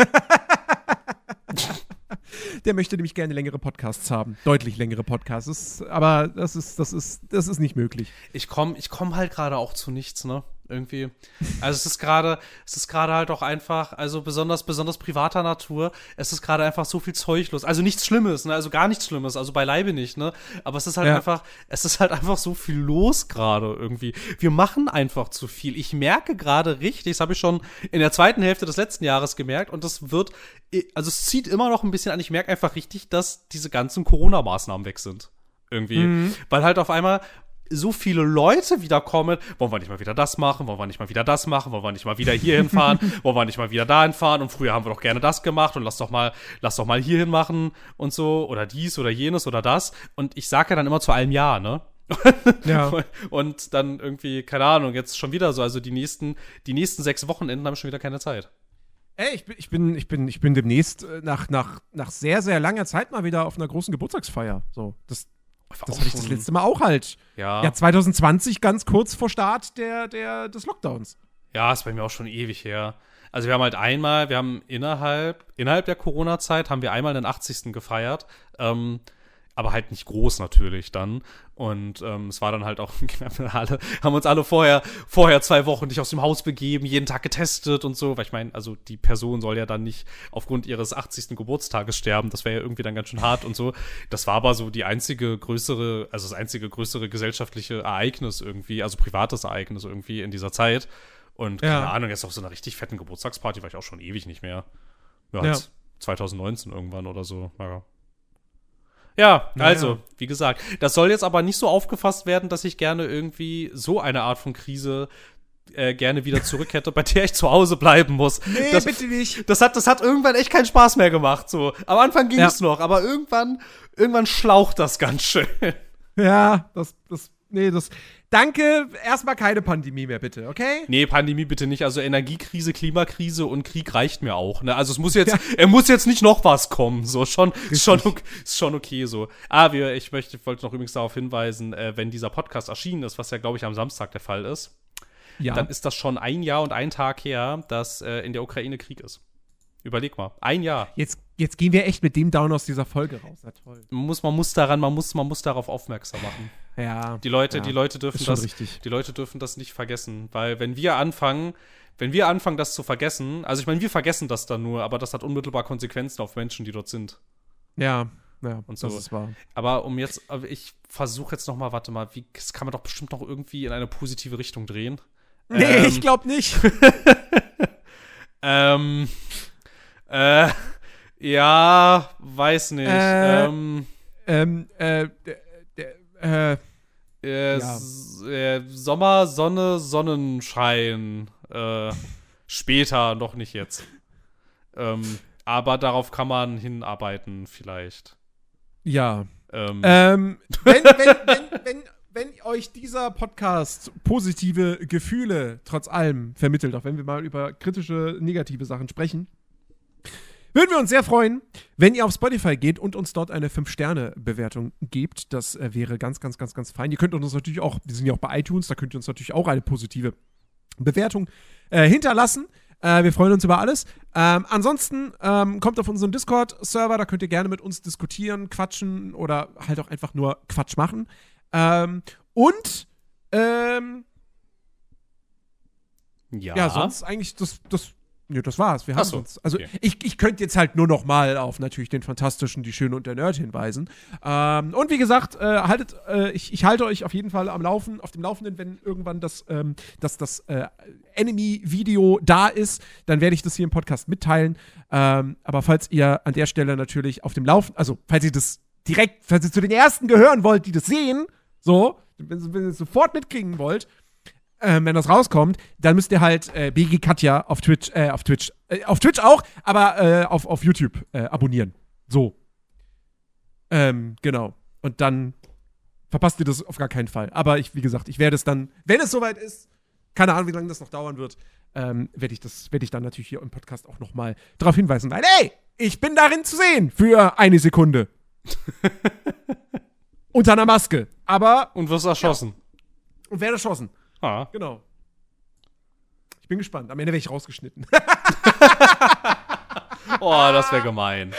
Der möchte nämlich gerne längere Podcasts haben. Deutlich längere Podcasts. Aber das ist, das ist, das ist nicht möglich. ich komme ich komm halt gerade auch zu nichts, ne? Irgendwie. Also es ist gerade, es ist gerade halt auch einfach, also besonders, besonders privater Natur, es ist gerade einfach so viel Zeug los. Also nichts Schlimmes, ne? Also gar nichts Schlimmes, also beileibe nicht, ne? Aber es ist halt Ja. einfach, es ist halt einfach so viel los gerade irgendwie. Wir machen einfach zu viel. Ich merke gerade richtig, das habe ich schon in der zweiten Hälfte des letzten Jahres gemerkt und das wird, also es zieht immer noch ein bisschen an. Ich merke einfach richtig, dass diese ganzen Corona-Maßnahmen weg sind. Irgendwie. Weil halt auf einmal so viele Leute wieder kommen, wollen wir nicht mal wieder das machen, wollen wir nicht mal wieder das machen, wollen wir nicht mal wieder hier hinfahren, wollen wir nicht mal wieder dahin fahren und früher haben wir doch gerne das gemacht und lass doch mal, lass doch mal hierhin machen und so oder dies oder jenes oder das und ich sage ja dann immer zu allem Ja, ne? Ja. Und dann irgendwie, keine Ahnung, jetzt schon wieder so, also die nächsten, die nächsten sechs Wochenenden haben schon wieder keine Zeit. Ey, ich bin, ich bin, ich bin, ich bin demnächst äh, nach, nach, nach sehr, sehr langer Zeit mal wieder auf einer großen Geburtstagsfeier. So, das, das hatte ich das letzte Mal auch halt. Ja, Ja, 2020, ganz kurz vor Start der, der, des Lockdowns. Ja, ist bei mir auch schon ewig her. Also wir haben halt einmal, wir haben innerhalb, innerhalb der Corona-Zeit haben wir einmal den 80. gefeiert. Ähm, aber halt nicht groß natürlich dann. Und ähm, es war dann halt auch, wir alle, haben uns alle vorher, vorher zwei Wochen nicht aus dem Haus begeben, jeden Tag getestet und so. Weil ich meine, also die Person soll ja dann nicht aufgrund ihres 80. Geburtstages sterben. Das wäre ja irgendwie dann ganz schön hart und so. Das war aber so die einzige größere, also das einzige größere gesellschaftliche Ereignis irgendwie, also privates Ereignis irgendwie in dieser Zeit. Und keine Ja. Ahnung, jetzt auf so einer richtig fetten Geburtstagsparty war ich auch schon ewig nicht mehr. Ja, Ja. jetzt 2019 irgendwann oder so. Ja. Ja, also, wie gesagt, das soll jetzt aber nicht so aufgefasst werden, dass ich gerne irgendwie so eine Art von Krise äh, gerne wieder zurück hätte, bei der ich zu Hause bleiben muss. das, bitte nicht. das hat, das hat irgendwann echt keinen Spaß mehr gemacht. So, am Anfang ging Ja. es noch, aber irgendwann, irgendwann schlaucht das ganz schön. Ja, das, das, nee, das. Danke, erstmal keine Pandemie mehr, bitte, okay? Nee, Pandemie bitte nicht. Also Energiekrise, Klimakrise und Krieg reicht mir auch. Ne? Also es muss jetzt, er muss jetzt nicht noch was kommen. So schon, schon, okay, ist schon okay so. Ah, wir, ich möchte, wollte noch übrigens darauf hinweisen, äh, wenn dieser Podcast erschienen ist, was ja glaube ich am Samstag der Fall ist, Ja. dann ist das schon ein Jahr und ein Tag her, dass äh, in der Ukraine Krieg ist. Überleg mal, ein Jahr. jetzt, jetzt gehen wir echt mit dem Down aus dieser Folge raus. Na toll. Man muss, man muss daran, man muss, man muss darauf aufmerksam machen. Ja. Die Leute, Ja, die Leute dürfen das, richtig. die Leute dürfen das nicht vergessen, weil wenn wir anfangen, wenn wir anfangen, das zu vergessen, also ich meine, wir vergessen das dann nur, aber das hat unmittelbar Konsequenzen auf Menschen, die dort sind. Ja. Ja, Und so. das ist wahr. Aber um jetzt, ich versuche jetzt noch mal, warte mal, wie, das kann man doch bestimmt noch irgendwie in eine positive Richtung drehen. Nee, Ähm, ich glaube nicht. Ähm, äh, ja, weiß nicht. Äh, ähm, ähm, äh, äh, äh, ja. äh, Sommer, Sonne, Sonnenschein. Äh, später, noch nicht jetzt. Ähm, aber darauf kann man hinarbeiten, vielleicht. ja. Ähm, Ähm, wenn, wenn, wenn, wenn euch dieser Podcast positive Gefühle trotz allem vermittelt, auch wenn wir mal über kritische, negative Sachen sprechen, würden wir uns sehr freuen, wenn ihr auf Spotify geht und uns dort eine 5-Sterne-Bewertung gebt. Das äh, wäre ganz, ganz, ganz, ganz fein. Ihr könnt uns natürlich auch, wir sind ja auch bei iTunes, da könnt ihr uns natürlich auch eine positive Bewertung äh, hinterlassen. Äh, wir freuen uns über alles. Ähm, ansonsten ähm, kommt auf unseren Discord-Server, da könnt ihr gerne mit uns diskutieren, quatschen oder halt auch einfach nur Quatsch machen. Ähm, und ähm, ja. ja, sonst eigentlich das, das, ja, das war's. Wir haben so, sonst, also okay. ich, ich könnte jetzt halt nur noch mal auf natürlich den fantastischen, die Schöne und der Nerd hinweisen. Ähm, und wie gesagt, äh, haltet, äh, ich, ich halte euch auf jeden Fall am Laufen, auf dem Laufenden, wenn irgendwann das, ähm, das, das äh, Enemy-Video da ist, dann werde ich das hier im Podcast mitteilen. Ähm, aber falls ihr an der Stelle natürlich auf dem Laufen, also falls ihr das direkt, falls ihr zu den ersten gehören wollt, die das sehen, so, wenn, wenn ihr es sofort mitkriegen wollt, ähm, wenn das rauskommt, dann müsst ihr halt äh, BG Katja auf Twitch, äh, auf Twitch, äh, auf Twitch auch, aber äh, auf, auf YouTube äh, abonnieren. So. Ähm, genau. Und dann verpasst ihr das auf gar keinen Fall. Aber ich, wie gesagt, ich werde es dann, wenn es soweit ist, keine Ahnung, wie lange das noch dauern wird, ähm, werde ich das, werde ich dann natürlich hier im Podcast auch noch mal darauf hinweisen, weil, ey, ich bin darin zu sehen für eine Sekunde. Unter einer Maske. Aber, Und wirst erschossen. und werde erschossen. Ah. Genau. Ich bin gespannt. Am Ende werde ich rausgeschnitten. Oh, das wäre gemein.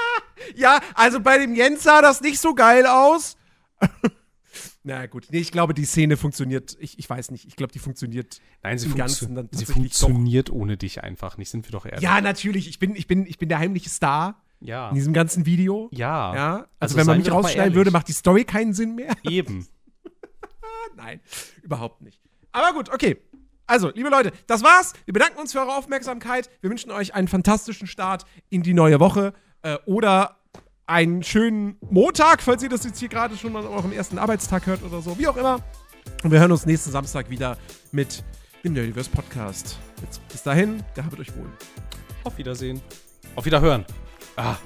ja, also bei dem Jens sah das nicht so geil aus. Na gut, nee, ich glaube, die Szene funktioniert. Ich, ich weiß nicht. Ich glaube, die funktioniert. Nein, sie, Im funktio- Ganzen dann sie funktioniert ohne dich einfach nicht, sind wir doch ehrlich. Ja, natürlich. Ich bin, ich bin, ich bin der heimliche Star Ja. in diesem ganzen Video. Ja. Ja. Also, Also wenn man mich doch rausschneiden würde, macht die Story keinen Sinn mehr. Eben. Nein, überhaupt nicht. Aber gut, okay. Also, liebe Leute, das war's. Wir bedanken uns für eure Aufmerksamkeit. Wir wünschen euch einen fantastischen Start in die neue Woche äh, oder einen schönen Montag, falls ihr das jetzt hier gerade schon an eurem ersten Arbeitstag hört oder so. Wie auch immer. Und wir hören uns nächsten Samstag wieder mit dem Nerdiverse Podcast. Jetzt, bis dahin, gehabt euch wohl. Auf Wiedersehen. Auf Wiederhören. Ah.